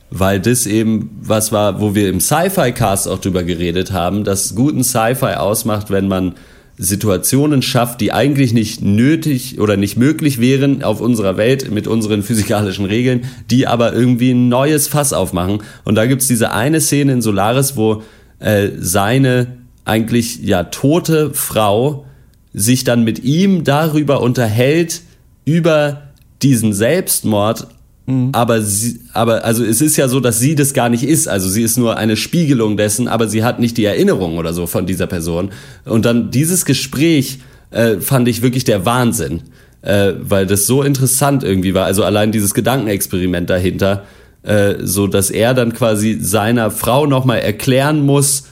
weil das eben was war, wo wir im Sci-Fi-Cast auch drüber geredet haben, dass guten Sci-Fi ausmacht, wenn man Situationen schafft, die eigentlich nicht nötig oder nicht möglich wären auf unserer Welt mit unseren physikalischen Regeln, die aber irgendwie ein neues Fass aufmachen. Und da gibt's diese eine Szene in Solaris, wo äh, seine eigentlich ja tote Frau sich dann mit ihm darüber unterhält, über diesen Selbstmord Mhm. Aber sie, aber also es ist ja so, dass sie das gar nicht ist. Also sie ist nur eine Spiegelung dessen, aber sie hat nicht die Erinnerung oder so von dieser Person. Und dann dieses Gespräch äh, fand ich wirklich der Wahnsinn, äh, weil das so interessant irgendwie war. Also allein dieses Gedankenexperiment dahinter, äh, so dass er dann quasi seiner Frau nochmal erklären muss,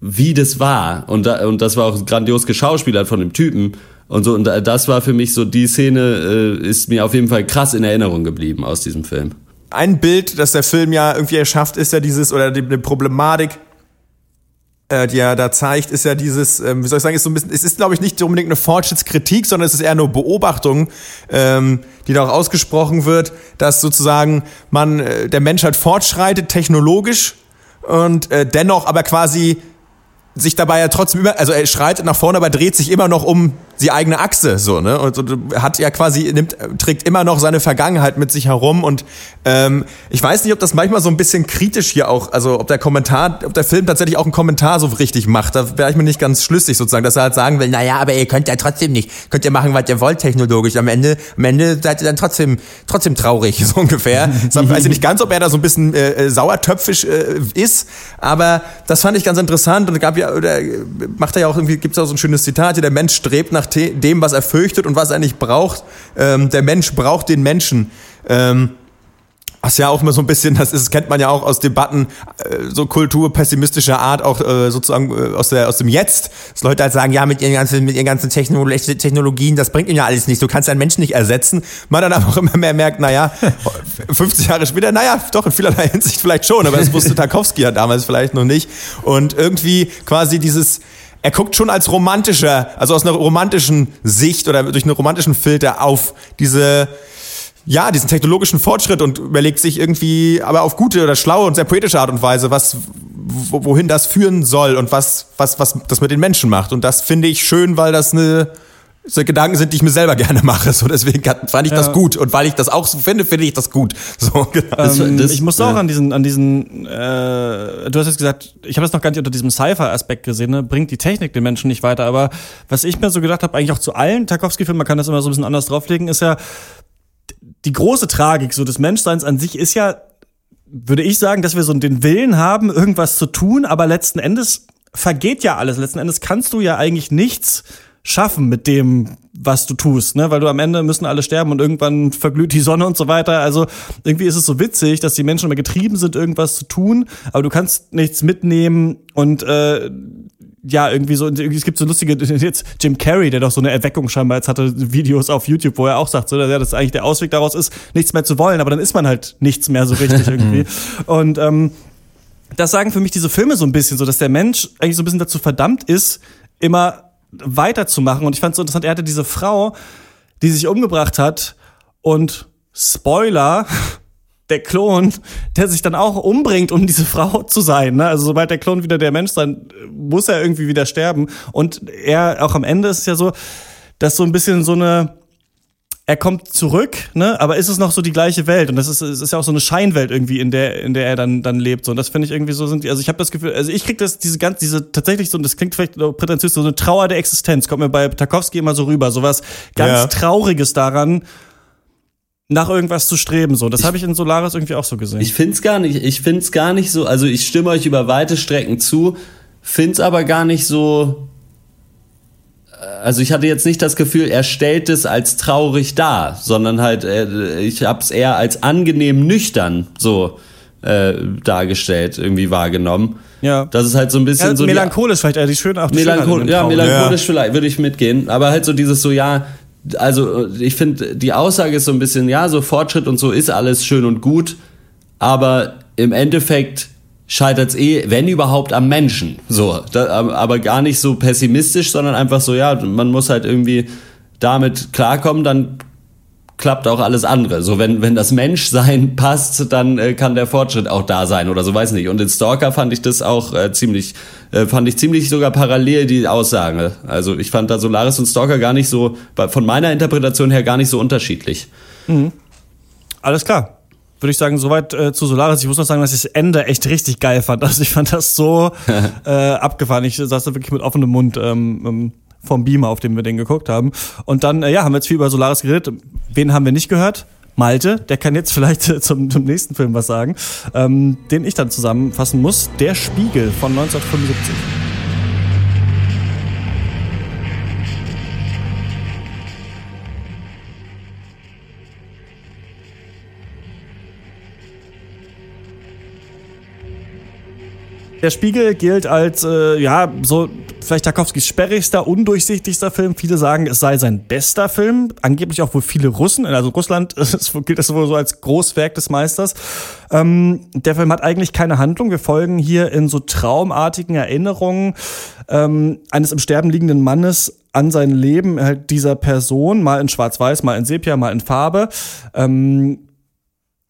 wie das war. Und, da, und das war auch grandios geschauspielert von dem Typen. Und so, und das war für mich so, die Szene äh, ist mir auf jeden Fall krass in Erinnerung geblieben aus diesem Film. Ein Bild, das der Film ja irgendwie erschafft, ist ja dieses, oder die, die Problematik, äh, die er da zeigt, ist ja dieses, ähm, wie soll ich sagen, ist so ein bisschen, es ist, glaube ich, nicht unbedingt eine Fortschrittskritik, sondern es ist eher nur Beobachtung, ähm, die da auch ausgesprochen wird, dass sozusagen man, äh, der Mensch halt fortschreitet technologisch und äh, dennoch aber quasi sich dabei ja trotzdem immer, also er schreitet nach vorne, aber dreht sich immer noch um die eigene Achse, so, ne? Und, und hat ja quasi, nimmt, trägt immer noch seine Vergangenheit mit sich herum. Und ähm, ich weiß nicht, ob das manchmal so ein bisschen kritisch hier auch, also ob der Kommentar, ob der Film tatsächlich auch einen Kommentar so richtig macht. Da wäre ich mir nicht ganz schlüssig sozusagen, dass er halt sagen will, naja, aber ihr könnt ja trotzdem nicht, könnt ihr machen, was ihr wollt technologisch. Am Ende, am Ende seid ihr dann trotzdem, trotzdem traurig, <laughs> so ungefähr. Ich weiß nicht ganz, ob er da so ein bisschen äh, äh, sauertöpfisch äh, ist, aber das fand ich ganz interessant und gab ja, oder macht er ja auch irgendwie, gibt es auch so ein schönes Zitat, hier, der Mensch strebt nach dem, was er fürchtet und was er nicht braucht. Ähm, der Mensch braucht den Menschen. Ähm, was ja auch immer so ein bisschen, das ist, kennt man ja auch aus Debatten, äh, so kulturpessimistischer Art, auch äh, sozusagen äh, aus, der, aus dem Jetzt, dass Leute halt sagen, ja, mit ihren ganzen, mit ihren ganzen Technologien, das bringt ihnen ja alles nicht, du kannst einen Menschen nicht ersetzen. Man dann aber auch immer mehr merkt, naja, 50 <laughs> Jahre später, naja, doch, in vielerlei Hinsicht vielleicht schon, aber das wusste Tarkovsky ja damals vielleicht noch nicht. Und irgendwie quasi dieses, er guckt schon als romantischer, also aus einer romantischen Sicht oder durch einen romantischen Filter auf diese, ja, diesen technologischen Fortschritt und überlegt sich irgendwie, aber auf gute oder schlaue und sehr poetische Art und Weise, was, wohin das führen soll und was, was, was das mit den Menschen macht. Und das finde ich schön, weil das eine, so Gedanken sind, die ich mir selber gerne mache. So deswegen fand ich das gut und weil ich das auch so finde, finde ich das gut. So, <laughs> genau. ähm, das, ich musste ja. auch an diesen, an diesen. Äh, du hast jetzt gesagt, ich habe das noch gar nicht unter diesem Cypher-Aspekt gesehen. Ne? Bringt die Technik den Menschen nicht weiter. Aber was ich mir so gedacht habe, eigentlich auch zu allen Tarkovsky-Filmen, man kann das immer so ein bisschen anders drauflegen, ist ja die große Tragik so des Menschseins an sich ist ja, würde ich sagen, dass wir so den Willen haben, irgendwas zu tun, aber letzten Endes vergeht ja alles. Letzten Endes kannst du ja eigentlich nichts schaffen mit dem, was du tust, ne? Weil du am Ende müssen alle sterben und irgendwann verglüht die Sonne und so weiter. Also irgendwie ist es so witzig, dass die Menschen immer getrieben sind, irgendwas zu tun, aber du kannst nichts mitnehmen und äh, ja, irgendwie so, es gibt so lustige, <laughs> jetzt Jim Carrey, der doch so eine Erweckung scheinbar jetzt hatte, Videos auf YouTube, wo er auch sagt, so, dass eigentlich der Ausweg daraus ist, nichts mehr zu wollen, aber dann ist man halt nichts mehr so richtig <laughs> irgendwie. Und ähm, das sagen für mich diese Filme so ein bisschen, so dass der Mensch eigentlich so ein bisschen dazu verdammt ist, immer weiterzumachen. Und ich fand es so interessant, er hatte diese Frau, die sich umgebracht hat und Spoiler, <laughs> der Klon, der sich dann auch umbringt, um diese Frau zu sein. Ne? Also sobald der Klon wieder der Mensch sein, muss er irgendwie wieder sterben. Und er, auch am Ende ist es ja so, dass so ein bisschen so eine, er kommt zurück, ne, aber ist es noch so die gleiche Welt und das ist, es ist ja auch so eine Scheinwelt irgendwie, in der in der er dann dann lebt so und das finde ich irgendwie so sind die, also ich habe das Gefühl, also ich krieg das diese ganz diese tatsächlich so und das klingt vielleicht prätentiös so eine Trauer der Existenz kommt mir bei Tarkovsky immer so rüber, sowas ganz ja. trauriges daran, nach irgendwas zu streben. So, das habe ich in Solaris irgendwie auch so gesehen. Ich find's gar nicht. Ich find's gar nicht so. Also ich stimme euch über weite Strecken zu, find's aber gar nicht so. Also ich hatte jetzt nicht das Gefühl, er stellt es als traurig dar, sondern halt, äh, ich hab's eher als angenehm nüchtern so äh, dargestellt, irgendwie wahrgenommen. Ja. Das ist halt so ein bisschen ja, so. Melancholisch vielleicht, also die schön auch die Melanchol Ja, melancholisch ja. vielleicht, würde ich mitgehen. Aber halt so dieses so, ja, also ich finde, die Aussage ist so ein bisschen, ja, so Fortschritt und so ist alles schön und gut, aber im Endeffekt scheitert es eh, wenn überhaupt, am Menschen. So, da, aber gar nicht so pessimistisch, sondern einfach so, ja, man muss halt irgendwie damit klarkommen, dann klappt auch alles andere. So, wenn, wenn das Menschsein <laughs> passt, dann äh, kann der Fortschritt auch da sein oder so, weiß nicht. Und in Stalker fand ich das auch äh, ziemlich, äh, fand ich ziemlich sogar parallel die Aussage. Also ich fand da Solaris und Stalker gar nicht so, von meiner Interpretation her gar nicht so unterschiedlich. Mhm. Alles klar. Würde ich sagen, soweit äh, zu Solaris. Ich muss noch sagen, dass ich das Ende echt richtig geil fand. Also ich fand das so <laughs> äh, abgefahren. Ich saß da wirklich mit offenem Mund. Ähm, ähm vom Beamer, auf dem wir den geguckt haben. Und dann, äh, ja, haben wir jetzt viel über Solaris geredet. Wen haben wir nicht gehört? Malte, der kann jetzt vielleicht äh, zum, zum nächsten Film was sagen, ähm, den ich dann zusammenfassen muss. Der Spiegel von 1975. Der Spiegel gilt als, äh, ja, so vielleicht Tarkovskis sperrigster, undurchsichtigster Film. Viele sagen, es sei sein bester Film. Angeblich auch wohl viele Russen. Also Russland <laughs> gilt das wohl so als Großwerk des Meisters. Ähm, der Film hat eigentlich keine Handlung. Wir folgen hier in so traumartigen Erinnerungen ähm, eines im Sterben liegenden Mannes an sein Leben halt dieser Person, mal in Schwarz-Weiß, mal in Sepia, mal in Farbe. Ähm,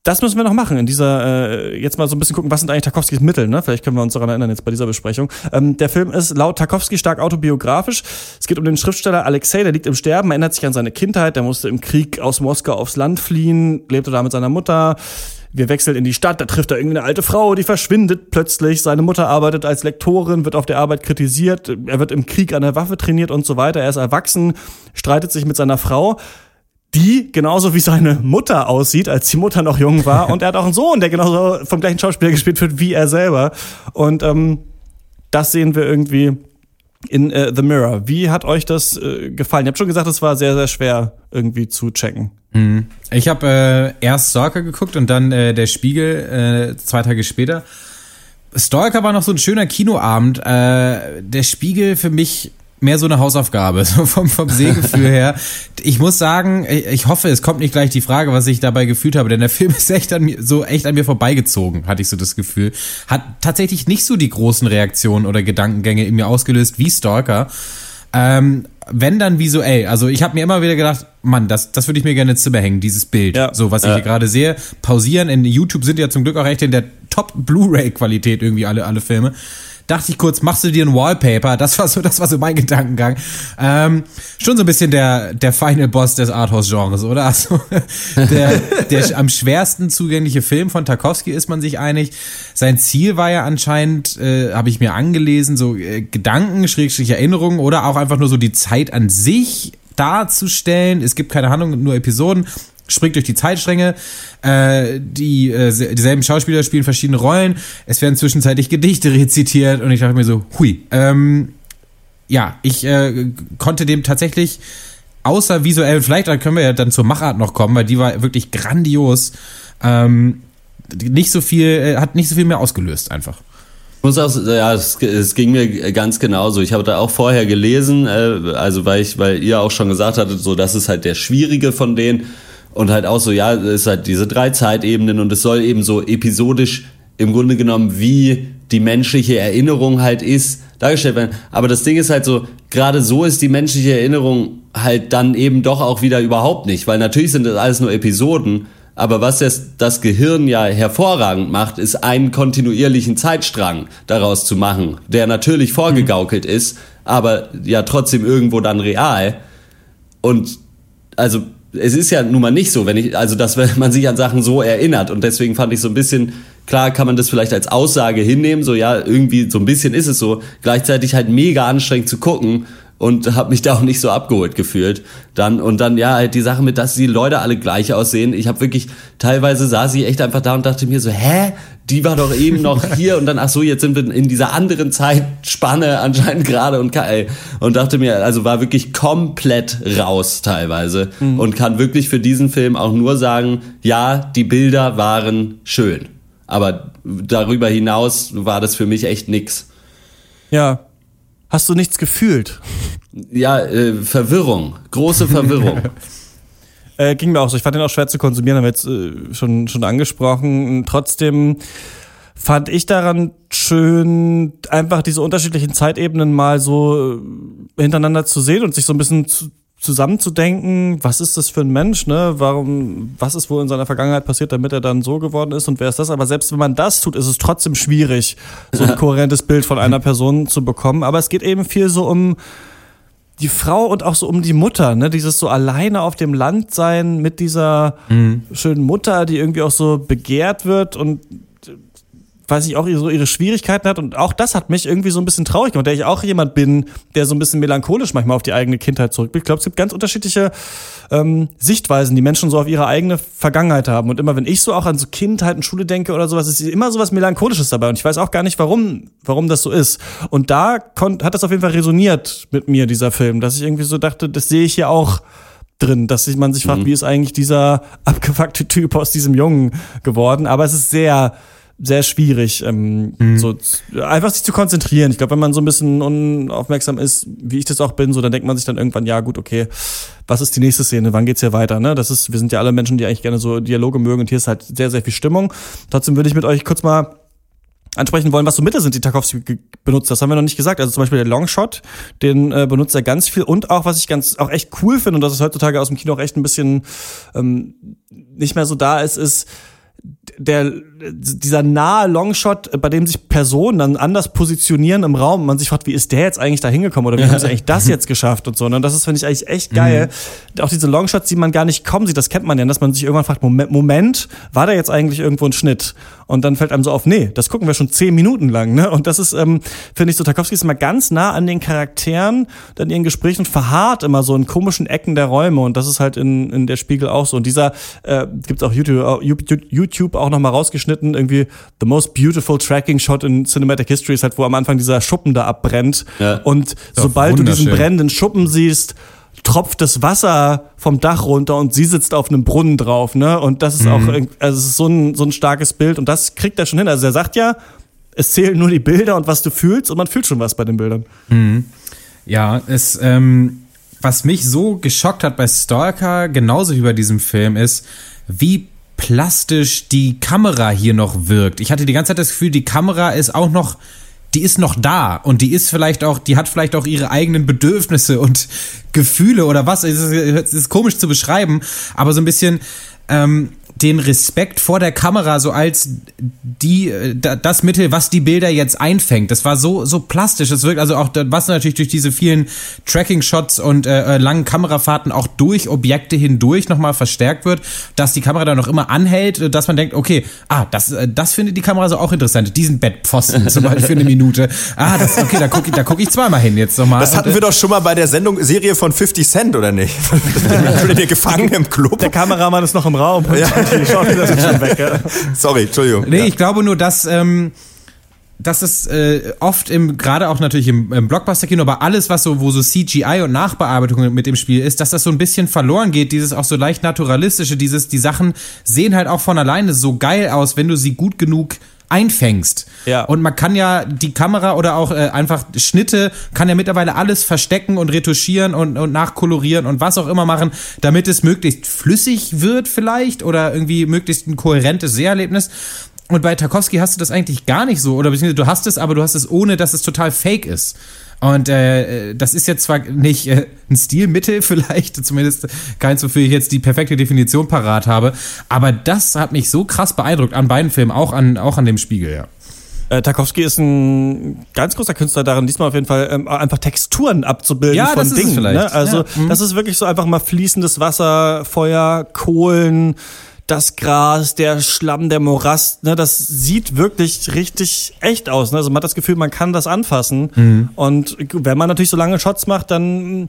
das müssen wir noch machen in dieser, äh, jetzt mal so ein bisschen gucken, was sind eigentlich Tarkovskis Mittel, ne? Vielleicht können wir uns daran erinnern jetzt bei dieser Besprechung. Ähm, der Film ist laut Tarkovsky stark autobiografisch. Es geht um den Schriftsteller Alexei, der liegt im Sterben, erinnert sich an seine Kindheit, der musste im Krieg aus Moskau aufs Land fliehen, lebte da mit seiner Mutter. Wir wechseln in die Stadt, da trifft er irgendwie eine alte Frau, die verschwindet plötzlich. Seine Mutter arbeitet als Lektorin, wird auf der Arbeit kritisiert. Er wird im Krieg an der Waffe trainiert und so weiter. Er ist erwachsen, streitet sich mit seiner Frau die genauso wie seine Mutter aussieht, als die Mutter noch jung war. Und er hat auch einen Sohn, der genauso vom gleichen Schauspieler gespielt wird wie er selber. Und ähm, das sehen wir irgendwie in äh, The Mirror. Wie hat euch das äh, gefallen? Ihr habt schon gesagt, es war sehr, sehr schwer irgendwie zu checken. Mhm. Ich habe äh, erst Stalker geguckt und dann äh, Der Spiegel äh, zwei Tage später. Stalker war noch so ein schöner Kinoabend. Äh, der Spiegel für mich mehr so eine Hausaufgabe, <laughs> so vom, vom Sehgefühl her. Ich muss sagen, ich hoffe, es kommt nicht gleich die Frage, was ich dabei gefühlt habe, denn der Film <laughs> ist echt an mir, so echt an mir vorbeigezogen, hatte ich so das Gefühl. Hat tatsächlich nicht so die großen Reaktionen oder Gedankengänge in mir ausgelöst wie Stalker. Ähm, wenn dann visuell. Also ich habe mir immer wieder gedacht, Mann, das, das würde ich mir gerne ins Zimmer hängen, dieses Bild. Ja. So, was ich ja. hier gerade sehe. Pausieren. In YouTube sind ja zum Glück auch echt in der Top-Blu-ray-Qualität irgendwie alle, alle Filme dachte ich kurz, machst du dir ein Wallpaper? Das war so, das war so mein Gedankengang. Ähm, schon so ein bisschen der, der Final Boss des Arthouse-Genres, oder? Also, <laughs> der, der am schwersten zugängliche Film von Tarkovsky ist man sich einig. Sein Ziel war ja anscheinend, äh, habe ich mir angelesen, so äh, Gedanken, Schrägstrich Erinnerungen oder auch einfach nur so die Zeit an sich darzustellen. Es gibt keine Handlung, nur Episoden springt durch die Zeitstränge. Äh, die äh, dieselben Schauspieler spielen verschiedene Rollen. Es werden zwischenzeitlich Gedichte rezitiert und ich dachte mir so, hui. Ähm, ja, ich äh, konnte dem tatsächlich außer visuell, vielleicht können wir ja dann zur Machart noch kommen, weil die war wirklich grandios. Ähm, nicht so viel, äh, hat nicht so viel mehr ausgelöst einfach. muss auch, ja, es, es, ging mir ganz genauso. Ich habe da auch vorher gelesen, äh, also weil ich, weil ihr auch schon gesagt hattet, so das ist halt der Schwierige von denen und halt auch so, ja, es ist halt diese drei Zeitebenen und es soll eben so episodisch im Grunde genommen wie die menschliche Erinnerung halt ist dargestellt werden. Aber das Ding ist halt so, gerade so ist die menschliche Erinnerung halt dann eben doch auch wieder überhaupt nicht, weil natürlich sind das alles nur Episoden aber was das, das Gehirn ja hervorragend macht, ist einen kontinuierlichen Zeitstrang daraus zu machen, der natürlich vorgegaukelt mhm. ist, aber ja trotzdem irgendwo dann real. Und also es ist ja nun mal nicht so, wenn ich, also dass man sich an Sachen so erinnert. Und deswegen fand ich so ein bisschen, klar kann man das vielleicht als Aussage hinnehmen, so ja, irgendwie so ein bisschen ist es so. Gleichzeitig halt mega anstrengend zu gucken und habe mich da auch nicht so abgeholt gefühlt. Dann und dann ja halt die Sache mit, dass die Leute alle gleich aussehen. Ich habe wirklich teilweise saß ich echt einfach da und dachte mir so, hä, die war doch eben noch <laughs> hier und dann ach so, jetzt sind wir in dieser anderen Zeitspanne anscheinend gerade und und dachte mir, also war wirklich komplett raus teilweise mhm. und kann wirklich für diesen Film auch nur sagen, ja, die Bilder waren schön, aber darüber hinaus war das für mich echt nix. Ja, Hast du nichts gefühlt? Ja, äh, Verwirrung. Große Verwirrung. <laughs> äh, ging mir auch so. Ich fand den auch schwer zu konsumieren, haben wir jetzt äh, schon, schon angesprochen. Trotzdem fand ich daran schön, einfach diese unterschiedlichen Zeitebenen mal so äh, hintereinander zu sehen und sich so ein bisschen zu, zusammenzudenken, was ist das für ein Mensch, ne? Warum, was ist wohl in seiner Vergangenheit passiert, damit er dann so geworden ist und wer ist das? Aber selbst wenn man das tut, ist es trotzdem schwierig, so ein <laughs> kohärentes Bild von einer Person zu bekommen. Aber es geht eben viel so um die Frau und auch so um die Mutter, ne? Dieses so alleine auf dem Land sein mit dieser mhm. schönen Mutter, die irgendwie auch so begehrt wird und weiß ich auch, so ihre Schwierigkeiten hat. Und auch das hat mich irgendwie so ein bisschen traurig gemacht, der ich auch jemand bin, der so ein bisschen melancholisch manchmal auf die eigene Kindheit zurückblickt. Ich glaube, es gibt ganz unterschiedliche ähm, Sichtweisen, die Menschen so auf ihre eigene Vergangenheit haben. Und immer wenn ich so auch an so Kindheit und Schule denke oder sowas, ist immer so was Melancholisches dabei. Und ich weiß auch gar nicht, warum, warum das so ist. Und da hat das auf jeden Fall resoniert mit mir, dieser Film, dass ich irgendwie so dachte, das sehe ich hier auch drin, dass man sich fragt, mhm. wie ist eigentlich dieser <laughs> abgefuckte Typ aus diesem Jungen geworden. Aber es ist sehr sehr schwierig, ähm, mhm. so einfach sich zu konzentrieren. Ich glaube, wenn man so ein bisschen unaufmerksam ist, wie ich das auch bin, so dann denkt man sich dann irgendwann, ja gut, okay, was ist die nächste Szene? Wann geht's hier weiter? Ne, das ist, wir sind ja alle Menschen, die eigentlich gerne so Dialoge mögen und hier ist halt sehr, sehr viel Stimmung. Trotzdem würde ich mit euch kurz mal ansprechen wollen, was so Mittel sind, die Tarkovsky benutzt. Das haben wir noch nicht gesagt. Also zum Beispiel der Longshot, den äh, benutzt er ganz viel und auch, was ich ganz auch echt cool finde und das ist heutzutage aus dem Kino auch echt ein bisschen ähm, nicht mehr so da ist, ist der, dieser nahe Longshot, bei dem sich Personen dann anders positionieren im Raum und man sich fragt, wie ist der jetzt eigentlich da hingekommen oder wie haben sie <laughs> eigentlich das jetzt geschafft und so. Ne? Und das ist, finde ich, eigentlich echt geil. Mhm. Auch diese Longshots, die man gar nicht kommen sieht, das kennt man ja, dass man sich irgendwann fragt, Moment, Moment, war da jetzt eigentlich irgendwo ein Schnitt? Und dann fällt einem so auf, nee, das gucken wir schon zehn Minuten lang. Ne? Und das ist, ähm, finde ich, so Tarkovsky ist immer ganz nah an den Charakteren, dann ihren Gesprächen verharrt immer so in komischen Ecken der Räume. Und das ist halt in, in der Spiegel auch so. Und dieser äh, gibt auch YouTube, YouTube auch nochmal rausgeschnitten, irgendwie The Most Beautiful Tracking Shot in Cinematic History ist halt, wo am Anfang dieser Schuppen da abbrennt. Ja. Und sobald du diesen brennenden Schuppen siehst, tropft das Wasser vom Dach runter und sie sitzt auf einem Brunnen drauf, ne? Und das ist mhm. auch, also es ist so ein, so ein starkes Bild und das kriegt er schon hin. Also er sagt ja, es zählen nur die Bilder und was du fühlst und man fühlt schon was bei den Bildern. Mhm. Ja, es, ähm, was mich so geschockt hat bei Stalker, genauso wie bei diesem Film, ist, wie plastisch die Kamera hier noch wirkt. Ich hatte die ganze Zeit das Gefühl, die Kamera ist auch noch die ist noch da und die ist vielleicht auch, die hat vielleicht auch ihre eigenen Bedürfnisse und Gefühle oder was. Es ist, ist komisch zu beschreiben, aber so ein bisschen ähm, den Respekt vor der Kamera so als die äh, das Mittel, was die Bilder jetzt einfängt. Das war so so plastisch. Es wirkt also auch was natürlich durch diese vielen Tracking Shots und äh, äh, langen Kamerafahrten auch durch Objekte hindurch nochmal verstärkt wird, dass die Kamera dann noch immer anhält, dass man denkt, okay, ah, das äh, das findet die Kamera so auch interessant. Diesen Bettpfosten zum Beispiel für eine <laughs> Minute. Ah, das okay, da gucke ich da guck ich zweimal hin jetzt nochmal. Das hatten wir doch schon mal bei der Sendung Serie von 50 Cent oder nicht? <laughs> der gefangen im Club. Der Kameramann ist noch im Raum. Ja die Schauspieler sind schon weg. Ja. <laughs> Sorry, Entschuldigung. Nee, ja. ich glaube nur, dass. Ähm, dass es äh, oft im, gerade auch natürlich im, im Blockbuster-Kino, aber alles, was so, wo so CGI und Nachbearbeitung mit dem Spiel ist, dass das so ein bisschen verloren geht, dieses auch so leicht naturalistische, dieses, die Sachen sehen halt auch von alleine so geil aus, wenn du sie gut genug einfängst. Ja. Und man kann ja die Kamera oder auch äh, einfach Schnitte, kann ja mittlerweile alles verstecken und retuschieren und, und nachkolorieren und was auch immer machen, damit es möglichst flüssig wird vielleicht oder irgendwie möglichst ein kohärentes Seherlebnis. Und bei Tarkovsky hast du das eigentlich gar nicht so, oder beziehungsweise du hast es, aber du hast es ohne, dass es total fake ist. Und äh, das ist jetzt zwar nicht äh, ein Stilmittel, <laughs> vielleicht, zumindest keins, wofür ich jetzt die perfekte Definition parat habe, aber das hat mich so krass beeindruckt an beiden Filmen, auch an, auch an dem Spiegel, ja. Äh, Tarkovsky ist ein ganz großer Künstler darin, diesmal auf jeden Fall ähm, einfach Texturen abzubilden ja, von Dingen. Ne? Also ja. mhm. das ist wirklich so einfach mal fließendes Wasser, Feuer, Kohlen, das Gras, der Schlamm, der Morast, ne, das sieht wirklich richtig echt aus. Ne? Also man hat das Gefühl, man kann das anfassen. Mhm. Und wenn man natürlich so lange Shots macht, dann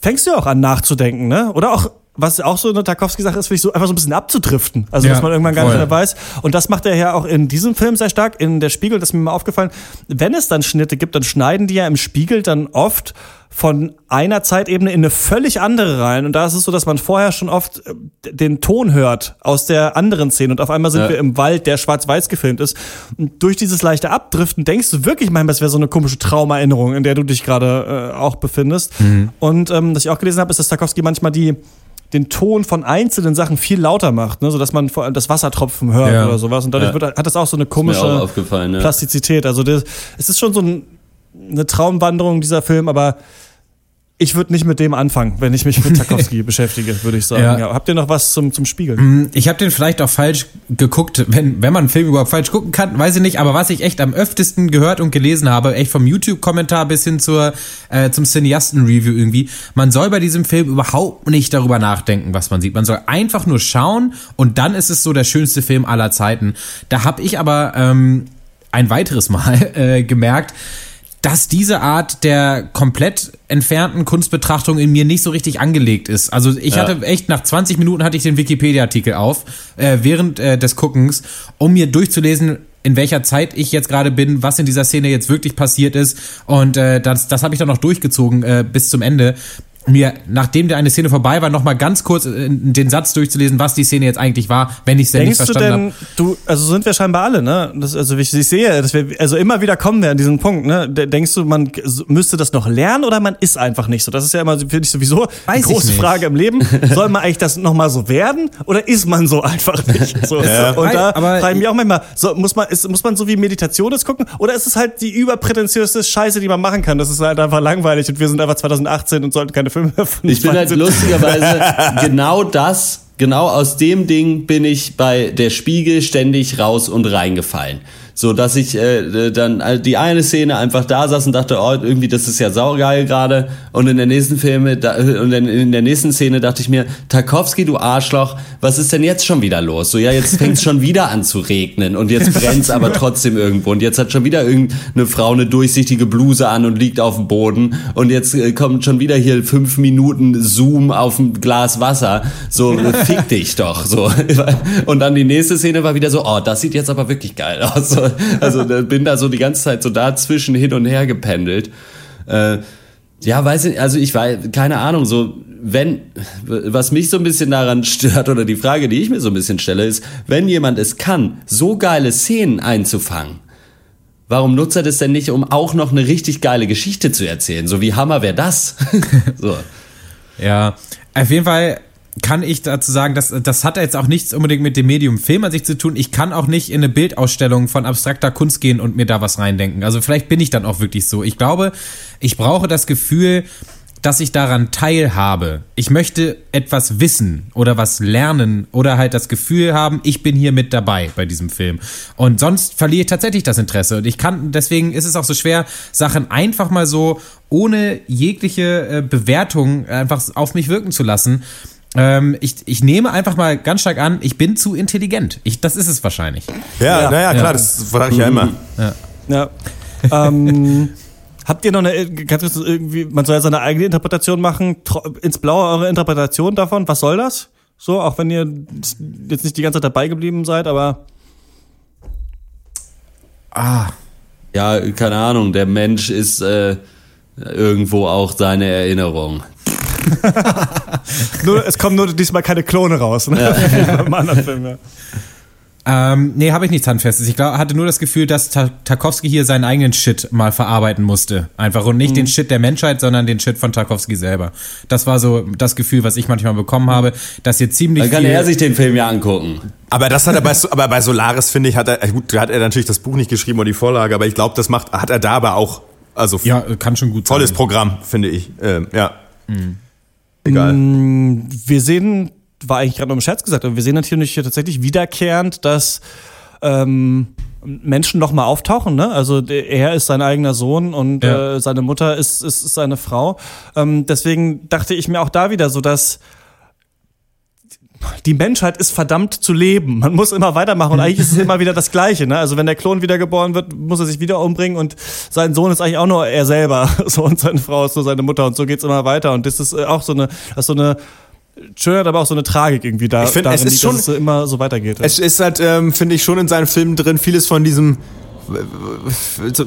fängst du ja auch an nachzudenken, ne? Oder auch was auch so eine Tarkovsky-Sache ist, finde ich so einfach so ein bisschen abzudriften. Also, ja, dass man irgendwann gar voll. nicht mehr weiß. Und das macht er ja auch in diesem Film sehr stark. In der Spiegel, das ist mir mal aufgefallen. Wenn es dann Schnitte gibt, dann schneiden die ja im Spiegel dann oft von einer Zeitebene in eine völlig andere rein. Und da ist es so, dass man vorher schon oft äh, den Ton hört aus der anderen Szene. Und auf einmal sind ja. wir im Wald, der schwarz-weiß gefilmt ist. Und durch dieses leichte Abdriften denkst du wirklich manchmal, es wäre so eine komische Traumerinnerung, in der du dich gerade äh, auch befindest. Mhm. Und ähm, was ich auch gelesen habe, ist, dass Tarkovsky manchmal die den Ton von einzelnen Sachen viel lauter macht, ne? sodass man vor allem das Wassertropfen hört ja. oder sowas. Und dadurch ja. wird, hat das auch so eine komische. Plastizität. Also das, es ist schon so ein, eine Traumwanderung dieser Film, aber ich würde nicht mit dem anfangen, wenn ich mich mit <laughs> Tarkovsky beschäftige, würde ich sagen. Ja. Ja. Habt ihr noch was zum, zum Spiegeln? Mm, ich habe den vielleicht auch falsch geguckt, wenn, wenn man einen Film überhaupt falsch gucken kann, weiß ich nicht, aber was ich echt am öftesten gehört und gelesen habe, echt vom YouTube-Kommentar bis hin zur, äh, zum Cineasten-Review irgendwie, man soll bei diesem Film überhaupt nicht darüber nachdenken, was man sieht. Man soll einfach nur schauen und dann ist es so der schönste Film aller Zeiten. Da habe ich aber ähm, ein weiteres Mal <laughs> äh, gemerkt, dass diese Art der komplett entfernten Kunstbetrachtung in mir nicht so richtig angelegt ist. Also ich ja. hatte echt nach 20 Minuten hatte ich den Wikipedia-Artikel auf äh, während äh, des Guckens, um mir durchzulesen, in welcher Zeit ich jetzt gerade bin, was in dieser Szene jetzt wirklich passiert ist. Und äh, das, das habe ich dann noch durchgezogen äh, bis zum Ende mir, nachdem der eine Szene vorbei war, nochmal ganz kurz äh, den Satz durchzulesen, was die Szene jetzt eigentlich war, wenn ich es denn nicht verstanden habe. Denkst du denn, hab. du, also sind wir scheinbar alle, ne? Das, also ich, ich sehe, dass wir, also immer wieder kommen wir an diesen Punkt, ne? Denkst du, man müsste das noch lernen oder man ist einfach nicht so? Das ist ja immer, finde ich sowieso Weiß die große Frage im Leben. <laughs> Soll man eigentlich das nochmal so werden oder ist man so einfach nicht? <laughs> So. Ja. Und da frage ich mich auch manchmal, so, muss man, ist, muss man so wie Meditation jetzt gucken oder ist es halt die überprätentiöste Scheiße, die man machen kann? Das ist halt einfach langweilig und wir sind einfach 2018 und sollten keine Filme von Ich bin halt lustigerweise <laughs> genau das, genau aus dem Ding bin ich bei der Spiegel ständig raus und reingefallen so dass ich äh, dann äh, die eine Szene einfach da saß und dachte, oh, irgendwie das ist ja saugeil gerade und in der nächsten Filme da, und in, in der nächsten Szene dachte ich mir, Tarkovsky, du Arschloch, was ist denn jetzt schon wieder los? So ja, jetzt fängt es schon wieder an zu regnen und jetzt brennt's aber trotzdem irgendwo und jetzt hat schon wieder irgendeine Frau eine durchsichtige Bluse an und liegt auf dem Boden und jetzt äh, kommt schon wieder hier fünf Minuten Zoom auf ein Glas Wasser. So fick dich doch so <laughs> und dann die nächste Szene war wieder so, oh, das sieht jetzt aber wirklich geil aus. So, <laughs> also bin da so die ganze Zeit so dazwischen hin und her gependelt. Äh, ja, weiß ich, also ich weiß, keine Ahnung, so, wenn, was mich so ein bisschen daran stört oder die Frage, die ich mir so ein bisschen stelle, ist, wenn jemand es kann, so geile Szenen einzufangen, warum nutzt er das denn nicht, um auch noch eine richtig geile Geschichte zu erzählen? So wie Hammer wäre das? <laughs> so. Ja, auf jeden Fall kann ich dazu sagen, dass das hat jetzt auch nichts unbedingt mit dem Medium Film an sich zu tun. Ich kann auch nicht in eine Bildausstellung von abstrakter Kunst gehen und mir da was reindenken. Also vielleicht bin ich dann auch wirklich so. Ich glaube, ich brauche das Gefühl, dass ich daran teilhabe. Ich möchte etwas wissen oder was lernen oder halt das Gefühl haben, ich bin hier mit dabei bei diesem Film. Und sonst verliere ich tatsächlich das Interesse. Und ich kann, deswegen ist es auch so schwer, Sachen einfach mal so ohne jegliche äh, Bewertung einfach auf mich wirken zu lassen. Ähm, ich, ich nehme einfach mal ganz stark an, ich bin zu intelligent. Ich, das ist es wahrscheinlich. Ja, naja, klar, ja. das frage ich ja immer. Ja. ja. ähm, <laughs> habt ihr noch eine, kannst du irgendwie, man soll ja seine eigene Interpretation machen, ins Blaue eure Interpretation davon, was soll das? So, auch wenn ihr jetzt nicht die ganze Zeit dabei geblieben seid, aber. Ah. Ja, keine Ahnung, der Mensch ist äh, irgendwo auch seine Erinnerung. <laughs> nur, es kommen nur diesmal keine Klone raus. Ne? Ja. <laughs> Im anderen Film, ja. Ähm, nee, habe ich nichts Handfestes. Ich glaub, hatte nur das Gefühl, dass Tarkovsky hier seinen eigenen Shit mal verarbeiten musste. Einfach und nicht mhm. den Shit der Menschheit, sondern den Shit von Tarkovsky selber. Das war so das Gefühl, was ich manchmal bekommen habe, dass hier ziemlich Dann kann er sich den Film ja angucken. Aber das hat er bei, aber bei Solaris, finde ich, hat er, gut, hat er natürlich das Buch nicht geschrieben oder die Vorlage, aber ich glaube, das macht, hat er da aber auch, also. Ja, kann schon gut sein. Tolles Programm, finde ich, ähm, ja. Mhm. Egal. Mm, wir sehen war eigentlich gerade nur im Scherz gesagt, aber wir sehen natürlich hier tatsächlich wiederkehrend, dass ähm, Menschen nochmal auftauchen. Ne? Also er ist sein eigener Sohn und ja. äh, seine Mutter ist, ist, ist seine Frau. Ähm, deswegen dachte ich mir auch da wieder so, dass die Menschheit ist verdammt zu leben. Man muss immer weitermachen und eigentlich ist es <laughs> immer wieder das Gleiche. Ne? Also wenn der Klon wiedergeboren wird, muss er sich wieder umbringen und sein Sohn ist eigentlich auch nur er selber <laughs> so und seine Frau ist nur seine Mutter und so geht's immer weiter und das ist äh, auch so eine, das ist so eine schön hat aber auch so eine Tragik irgendwie da. Ich finde, es ist schon, dass es immer so weitergeht. Es ist halt, ähm, finde ich, schon in seinen Filmen drin vieles von diesem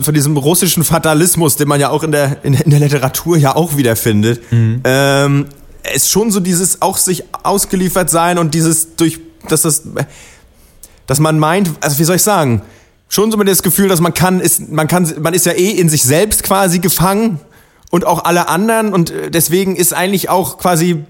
von diesem russischen Fatalismus, den man ja auch in der, in, in der Literatur ja auch wiederfindet. Mhm. Ähm, ist schon so dieses auch sich ausgeliefert sein und dieses durch, dass das, dass man meint, also wie soll ich sagen, schon so mit das Gefühl, dass man kann, ist, man kann, man ist ja eh in sich selbst quasi gefangen und auch alle anderen und äh, deswegen ist eigentlich auch quasi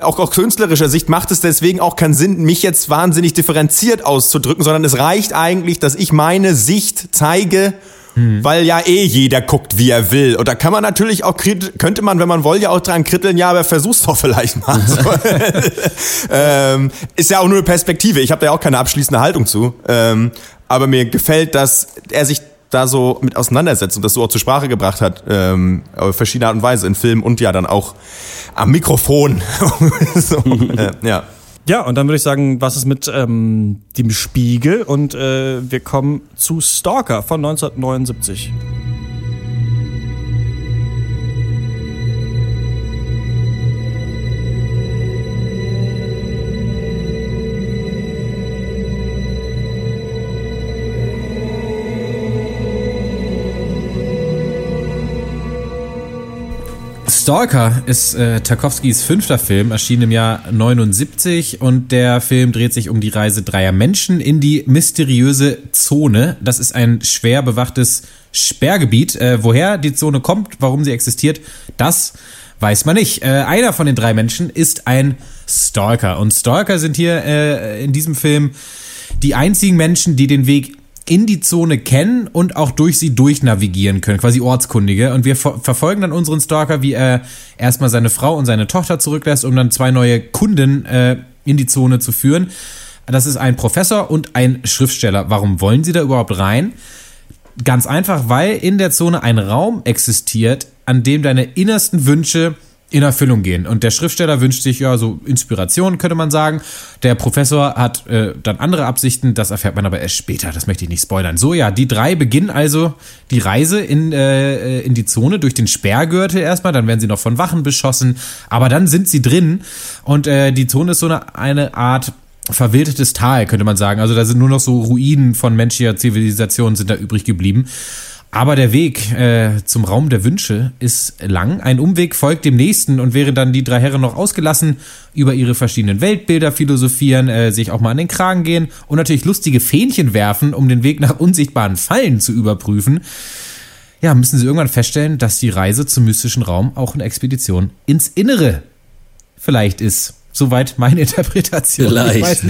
auch aus künstlerischer Sicht macht es deswegen auch keinen Sinn, mich jetzt wahnsinnig differenziert auszudrücken, sondern es reicht eigentlich, dass ich meine Sicht zeige, hm. weil ja eh jeder guckt, wie er will. Und da kann man natürlich auch, könnte man, wenn man wollte, ja auch dran kritteln, ja, aber versuch's doch <laughs> vielleicht mal. <laughs> ähm, ist ja auch nur eine Perspektive. Ich habe da ja auch keine abschließende Haltung zu. Ähm, aber mir gefällt, dass er sich da so mit auseinandersetzt und das so auch zur Sprache gebracht hat, ähm, auf verschiedene Art und Weise in Film und ja dann auch am Mikrofon. <laughs> so, äh, ja. Ja, und dann würde ich sagen, was ist mit ähm, dem Spiegel? Und äh, wir kommen zu Stalker von 1979. Stalker ist äh, Tarkovskis fünfter Film, erschienen im Jahr 79 und der Film dreht sich um die Reise dreier Menschen in die mysteriöse Zone. Das ist ein schwer bewachtes Sperrgebiet. Äh, woher die Zone kommt, warum sie existiert, das weiß man nicht. Äh, einer von den drei Menschen ist ein Stalker und Stalker sind hier äh, in diesem Film die einzigen Menschen, die den Weg in die Zone kennen und auch durch sie durchnavigieren können, quasi Ortskundige. Und wir ver verfolgen dann unseren Stalker, wie er erstmal seine Frau und seine Tochter zurücklässt, um dann zwei neue Kunden äh, in die Zone zu führen. Das ist ein Professor und ein Schriftsteller. Warum wollen sie da überhaupt rein? Ganz einfach, weil in der Zone ein Raum existiert, an dem deine innersten Wünsche in Erfüllung gehen. Und der Schriftsteller wünscht sich ja so Inspiration, könnte man sagen. Der Professor hat äh, dann andere Absichten, das erfährt man aber erst später, das möchte ich nicht spoilern. So, ja, die drei beginnen also die Reise in, äh, in die Zone durch den Sperrgürtel erstmal, dann werden sie noch von Wachen beschossen, aber dann sind sie drin und äh, die Zone ist so eine, eine Art verwildetes Tal, könnte man sagen. Also da sind nur noch so Ruinen von menschlicher Zivilisation sind da übrig geblieben. Aber der Weg äh, zum Raum der Wünsche ist lang. Ein Umweg folgt dem nächsten und während dann die drei Herren noch ausgelassen über ihre verschiedenen Weltbilder philosophieren, äh, sich auch mal an den Kragen gehen und natürlich lustige Fähnchen werfen, um den Weg nach unsichtbaren Fallen zu überprüfen, ja, müssen sie irgendwann feststellen, dass die Reise zum mystischen Raum auch eine Expedition ins Innere vielleicht ist. Soweit meine <laughs> Interpretation. Vielleicht.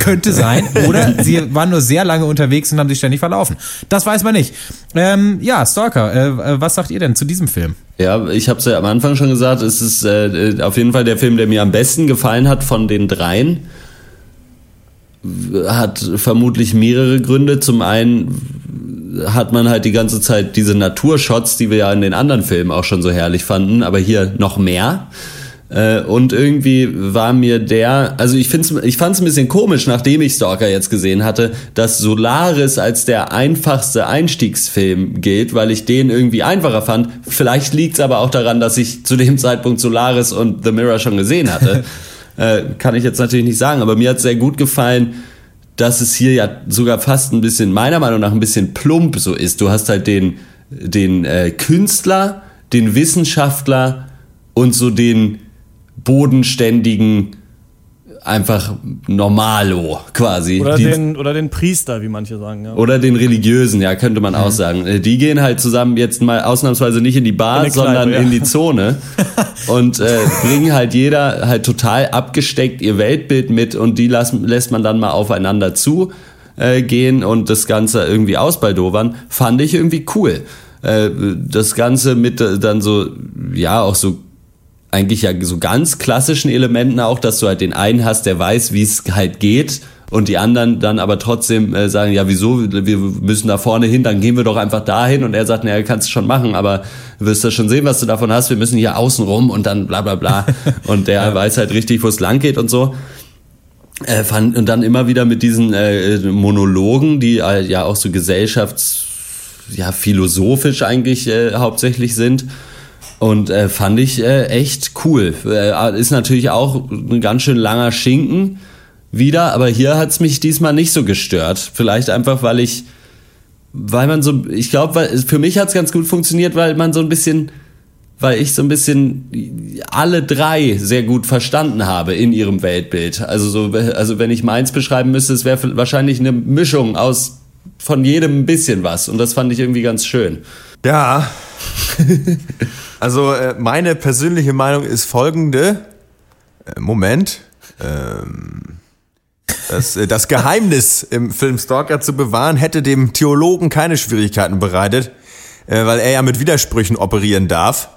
Könnte sein. Oder <laughs> sie waren nur sehr lange unterwegs und haben sich ständig verlaufen. Das weiß man nicht. Ähm, ja, Stalker, äh, was sagt ihr denn zu diesem Film? Ja, ich habe es ja am Anfang schon gesagt, es ist äh, auf jeden Fall der Film, der mir am besten gefallen hat von den dreien. Hat vermutlich mehrere Gründe. Zum einen hat man halt die ganze Zeit diese Naturshots, die wir ja in den anderen Filmen auch schon so herrlich fanden, aber hier noch mehr. Äh, und irgendwie war mir der, also ich find's, ich fand es ein bisschen komisch, nachdem ich Stalker jetzt gesehen hatte, dass Solaris als der einfachste Einstiegsfilm gilt, weil ich den irgendwie einfacher fand. Vielleicht liegt es aber auch daran, dass ich zu dem Zeitpunkt Solaris und The Mirror schon gesehen hatte. <laughs> äh, kann ich jetzt natürlich nicht sagen, aber mir hat sehr gut gefallen, dass es hier ja sogar fast ein bisschen, meiner Meinung nach, ein bisschen plump so ist. Du hast halt den, den äh, Künstler, den Wissenschaftler und so den bodenständigen einfach normalo quasi. Oder, die, den, oder den Priester, wie manche sagen. Ja. Oder den Religiösen, ja, könnte man mhm. auch sagen. Äh, die gehen halt zusammen jetzt mal ausnahmsweise nicht in die Bar, in sondern Kneipe, ja. in die Zone <laughs> und äh, bringen halt jeder halt total abgesteckt ihr Weltbild mit und die lassen, lässt man dann mal aufeinander zu äh, gehen und das Ganze irgendwie ausbaldowern. Fand ich irgendwie cool. Äh, das Ganze mit dann so, ja, auch so eigentlich ja so ganz klassischen Elementen auch, dass du halt den einen hast, der weiß, wie es halt geht und die anderen dann aber trotzdem äh, sagen, ja, wieso, wir müssen da vorne hin, dann gehen wir doch einfach dahin und er sagt, naja, kannst du schon machen, aber du wirst ja schon sehen, was du davon hast, wir müssen hier außen rum und dann bla bla bla <laughs> und der ja. weiß halt richtig, wo es lang geht und so. Äh, fand, und dann immer wieder mit diesen äh, Monologen, die äh, ja auch so gesellschafts-, ja, philosophisch eigentlich äh, hauptsächlich sind und äh, fand ich äh, echt cool. Äh, ist natürlich auch ein ganz schön langer Schinken wieder, aber hier hat's mich diesmal nicht so gestört. Vielleicht einfach, weil ich, weil man so, ich glaube, für mich hat's ganz gut funktioniert, weil man so ein bisschen, weil ich so ein bisschen alle drei sehr gut verstanden habe in ihrem Weltbild. Also so, also wenn ich meins beschreiben müsste, es wäre wahrscheinlich eine Mischung aus von jedem ein bisschen was und das fand ich irgendwie ganz schön. Ja. <laughs> <laughs> Also äh, meine persönliche Meinung ist folgende. Äh, Moment. Ähm, das, äh, das Geheimnis im Film Stalker zu bewahren, hätte dem Theologen keine Schwierigkeiten bereitet, äh, weil er ja mit Widersprüchen operieren darf.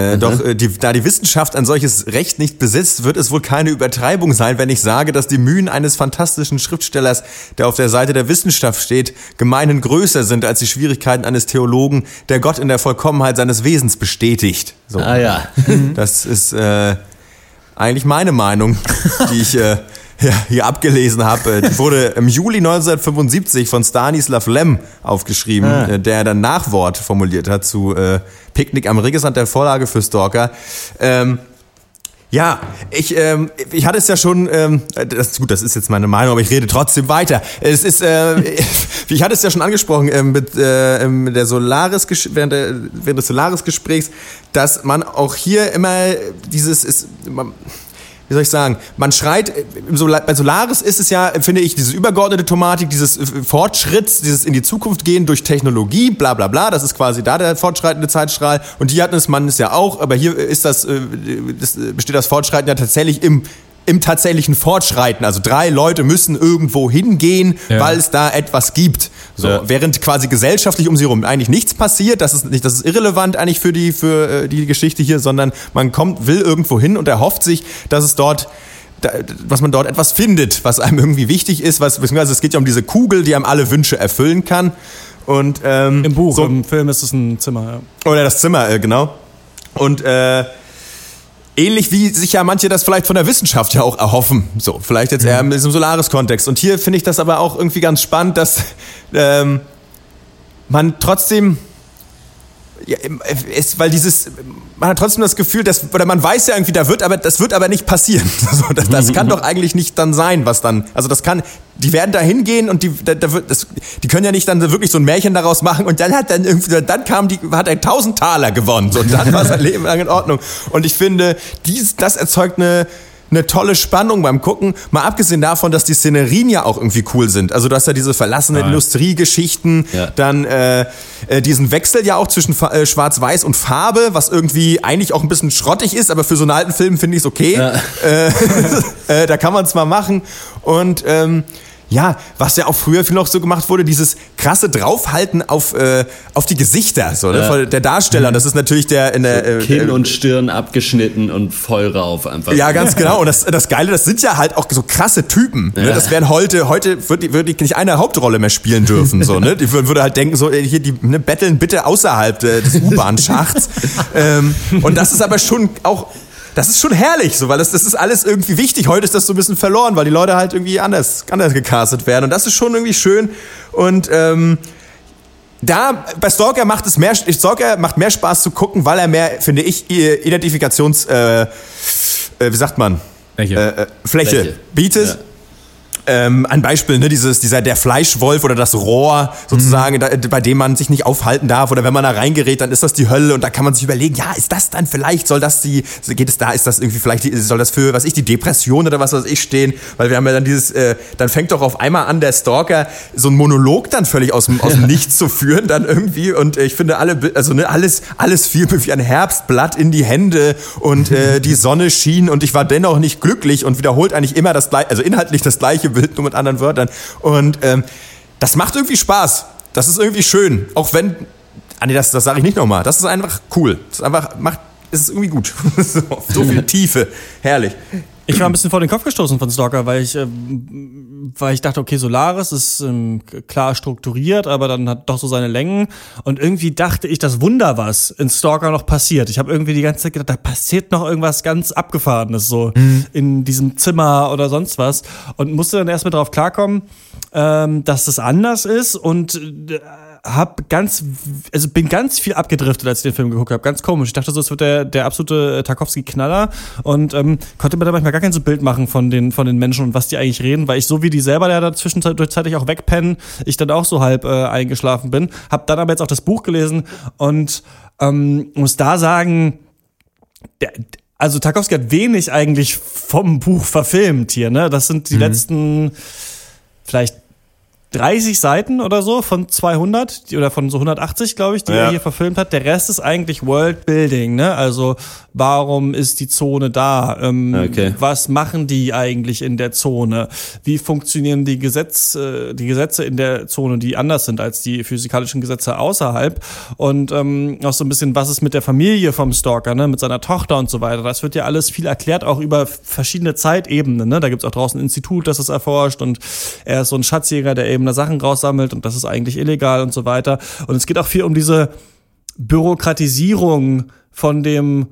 Äh, mhm. Doch äh, die, da die Wissenschaft ein solches Recht nicht besitzt, wird es wohl keine Übertreibung sein, wenn ich sage, dass die Mühen eines fantastischen Schriftstellers, der auf der Seite der Wissenschaft steht, gemeinhin größer sind als die Schwierigkeiten eines Theologen, der Gott in der Vollkommenheit seines Wesens bestätigt. So. Ah ja. Das ist äh, eigentlich meine Meinung, die ich äh, <laughs> ja, hier abgelesen habe. Die wurde im Juli 1975 von Stanislav Lem aufgeschrieben, ah. Äh, der dann Nachwort formuliert hat zu äh, Picknick am Regesand der Vorlage für Stalker. Ähm, ja, ich, ähm, ich hatte es ja schon, ähm, das, gut, das ist jetzt meine Meinung, aber ich rede trotzdem weiter. Es ist, äh, <laughs> ich hatte es ja schon angesprochen ähm, mit äh, ähm, der Solaris während, der, während des Solaris-Gesprächs, dass man auch hier immer dieses ist, man, wie soll ich sagen, man schreit, bei Solaris ist es ja, finde ich, diese übergeordnete Thematik, dieses äh, Fortschritts, dieses in die Zukunft gehen durch Technologie, bla bla bla, das ist quasi da der fortschreitende Zeitstrahl. Und hier hat es man es ja auch, aber hier ist das, äh, das besteht das Fortschreiten ja tatsächlich im im tatsächlichen Fortschreiten. Also drei Leute müssen irgendwo hingehen, ja. weil es da etwas gibt. So, ja. während quasi gesellschaftlich um sie herum eigentlich nichts passiert, das ist nicht, das ist irrelevant eigentlich für die für äh, die Geschichte hier, sondern man kommt will irgendwo hin und erhofft sich, dass es dort was man dort etwas findet, was einem irgendwie wichtig ist, was beziehungsweise es geht ja um diese Kugel, die einem alle Wünsche erfüllen kann. Und ähm, im Buch, so, im Film ist es ein Zimmer. Ja. Oder das Zimmer, äh, genau. Und äh, Ähnlich wie sich ja manche das vielleicht von der Wissenschaft ja auch erhoffen. So, vielleicht jetzt eher im Solaris-Kontext. Und hier finde ich das aber auch irgendwie ganz spannend, dass ähm, man trotzdem ja, es, weil dieses, man hat trotzdem das Gefühl, dass, oder man weiß ja irgendwie, da wird aber, das wird aber nicht passieren. <laughs> Also das, das kann doch eigentlich nicht dann sein, was dann, also das kann, die werden da hingehen und die, da, da wird, das, die können ja nicht dann wirklich so ein Märchen daraus machen und dann hat dann irgendwie, dann kam die, hat er tausend Taler gewonnen so, und dann war sein <laughs> Leben lang in Ordnung. Und ich finde, dies, das erzeugt eine, eine tolle Spannung beim Gucken. Mal abgesehen davon, dass die Szenerien ja auch irgendwie cool sind. Also du hast ja diese verlassenen ah, Industriegeschichten, ja. dann äh, äh, diesen Wechsel ja auch zwischen äh, Schwarz-Weiß und Farbe, was irgendwie eigentlich auch ein bisschen schrottig ist, aber für so einen alten Film finde ich es okay. Ja. Äh, <laughs> äh, da kann man es mal machen. Und ähm, ja, was ja auch früher viel noch so gemacht wurde, dieses krasse Draufhalten auf, äh, auf die Gesichter so, ne, ja. der Darsteller. Das ist natürlich der in der so Kinn äh, und Stirn abgeschnitten und voll rauf einfach. Ja, ganz genau. Und das, das Geile, das sind ja halt auch so krasse Typen. Ne? Das wären heute, heute würde die, würd die nicht eine Hauptrolle mehr spielen dürfen. So, ne? Die würde halt denken, so hier die ne, betteln bitte außerhalb äh, des U-Bahn-Schachts. <laughs> ähm, und das ist aber schon auch das ist schon herrlich, so, weil das, das ist alles irgendwie wichtig. Heute ist das so ein bisschen verloren, weil die Leute halt irgendwie anders, anders gecastet werden. Und das ist schon irgendwie schön. Und ähm, da bei Stalker macht es mehr Stalker macht mehr Spaß zu gucken, weil er mehr, finde ich, Identifikations äh, äh, wie sagt man? Fläche, äh, äh, Fläche, Fläche. bietet. Ja. Ähm, ein Beispiel, ne, dieses, dieser, der Fleischwolf oder das Rohr sozusagen, mhm. da, bei dem man sich nicht aufhalten darf oder wenn man da reingerät, dann ist das die Hölle und da kann man sich überlegen, ja, ist das dann vielleicht, soll das die, geht es da, ist das irgendwie vielleicht, soll das für, was ich, die Depression oder was weiß ich stehen, weil wir haben ja dann dieses, äh, dann fängt doch auf einmal an, der Stalker so ein Monolog dann völlig aus dem, aus dem <laughs> Nichts zu führen dann irgendwie und äh, ich finde alle, also ne, alles, alles fiel mir wie ein Herbstblatt in die Hände und äh, die Sonne schien und ich war dennoch nicht glücklich und wiederholt eigentlich immer das gleiche, also inhaltlich das gleiche Bild, nur mit anderen Wörtern. Und ähm, das macht irgendwie Spaß. Das ist irgendwie schön. Auch wenn. Ah nee, das, das sage ich nicht nochmal. Das ist einfach cool. Das ist einfach, macht, es ist irgendwie gut. <laughs> so viel <laughs> Tiefe. Herrlich. Ich war ein bisschen vor den Kopf gestoßen von Stalker, weil ich, äh, weil ich dachte, okay, Solaris ist ähm, klar strukturiert, aber dann hat doch so seine Längen. Und irgendwie dachte ich, das Wunder, was in Stalker noch passiert. Ich habe irgendwie die ganze Zeit gedacht, da passiert noch irgendwas ganz Abgefahrenes, so mhm. in diesem Zimmer oder sonst was. Und musste dann erstmal drauf klarkommen, ähm, dass das anders ist und äh, hab ganz, also bin ganz viel abgedriftet, als ich den Film geguckt habe. Ganz komisch. Ich dachte so, es wird der, der absolute äh, Tarkovsky-Knaller und ähm, konnte mir da manchmal gar kein so Bild machen von den, von den Menschen und was die eigentlich reden, weil ich so wie die selber ja da zwischenzeitlich auch wegpennen, ich dann auch so halb äh, eingeschlafen bin. Hab dann aber jetzt auch das Buch gelesen und ähm, muss da sagen, der, also Tarkovsky hat wenig eigentlich vom Buch verfilmt hier, ne? Das sind die mhm. letzten vielleicht 30 Seiten oder so von 200 oder von so 180, glaube ich, die ja. er hier verfilmt hat. Der Rest ist eigentlich Worldbuilding, ne? Also warum ist die Zone da? Ähm, okay. Was machen die eigentlich in der Zone? Wie funktionieren die Gesetze, die Gesetze in der Zone, die anders sind als die physikalischen Gesetze außerhalb? Und ähm, auch so ein bisschen, was ist mit der Familie vom Stalker, ne? Mit seiner Tochter und so weiter. Das wird ja alles viel erklärt, auch über verschiedene Zeitebenen. Ne? Da gibt's auch draußen ein Institut, das es erforscht und er ist so ein Schatzjäger, der eben eben da Sachen raussammelt und das ist eigentlich illegal und so weiter. Und es geht auch viel um diese Bürokratisierung von dem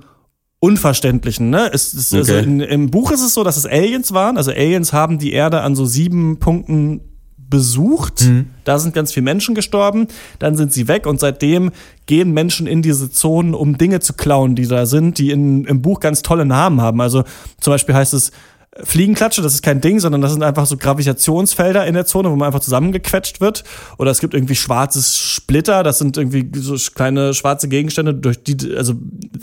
Unverständlichen. Ne? Es, es, also okay. also in, Im Buch ist es so, dass es Aliens waren. Also Aliens haben die Erde an so sieben Punkten besucht. Mhm. Da sind ganz viele Menschen gestorben. Dann sind sie weg und seitdem gehen Menschen in diese Zonen, um Dinge zu klauen, die da sind, die in, im Buch ganz tolle Namen haben. Also zum Beispiel heißt es Fliegenklatsche, das ist kein Ding, sondern das sind einfach so Gravitationsfelder in der Zone, wo man einfach zusammengequetscht wird. Oder es gibt irgendwie schwarzes Splitter, das sind irgendwie so kleine schwarze Gegenstände, durch die, also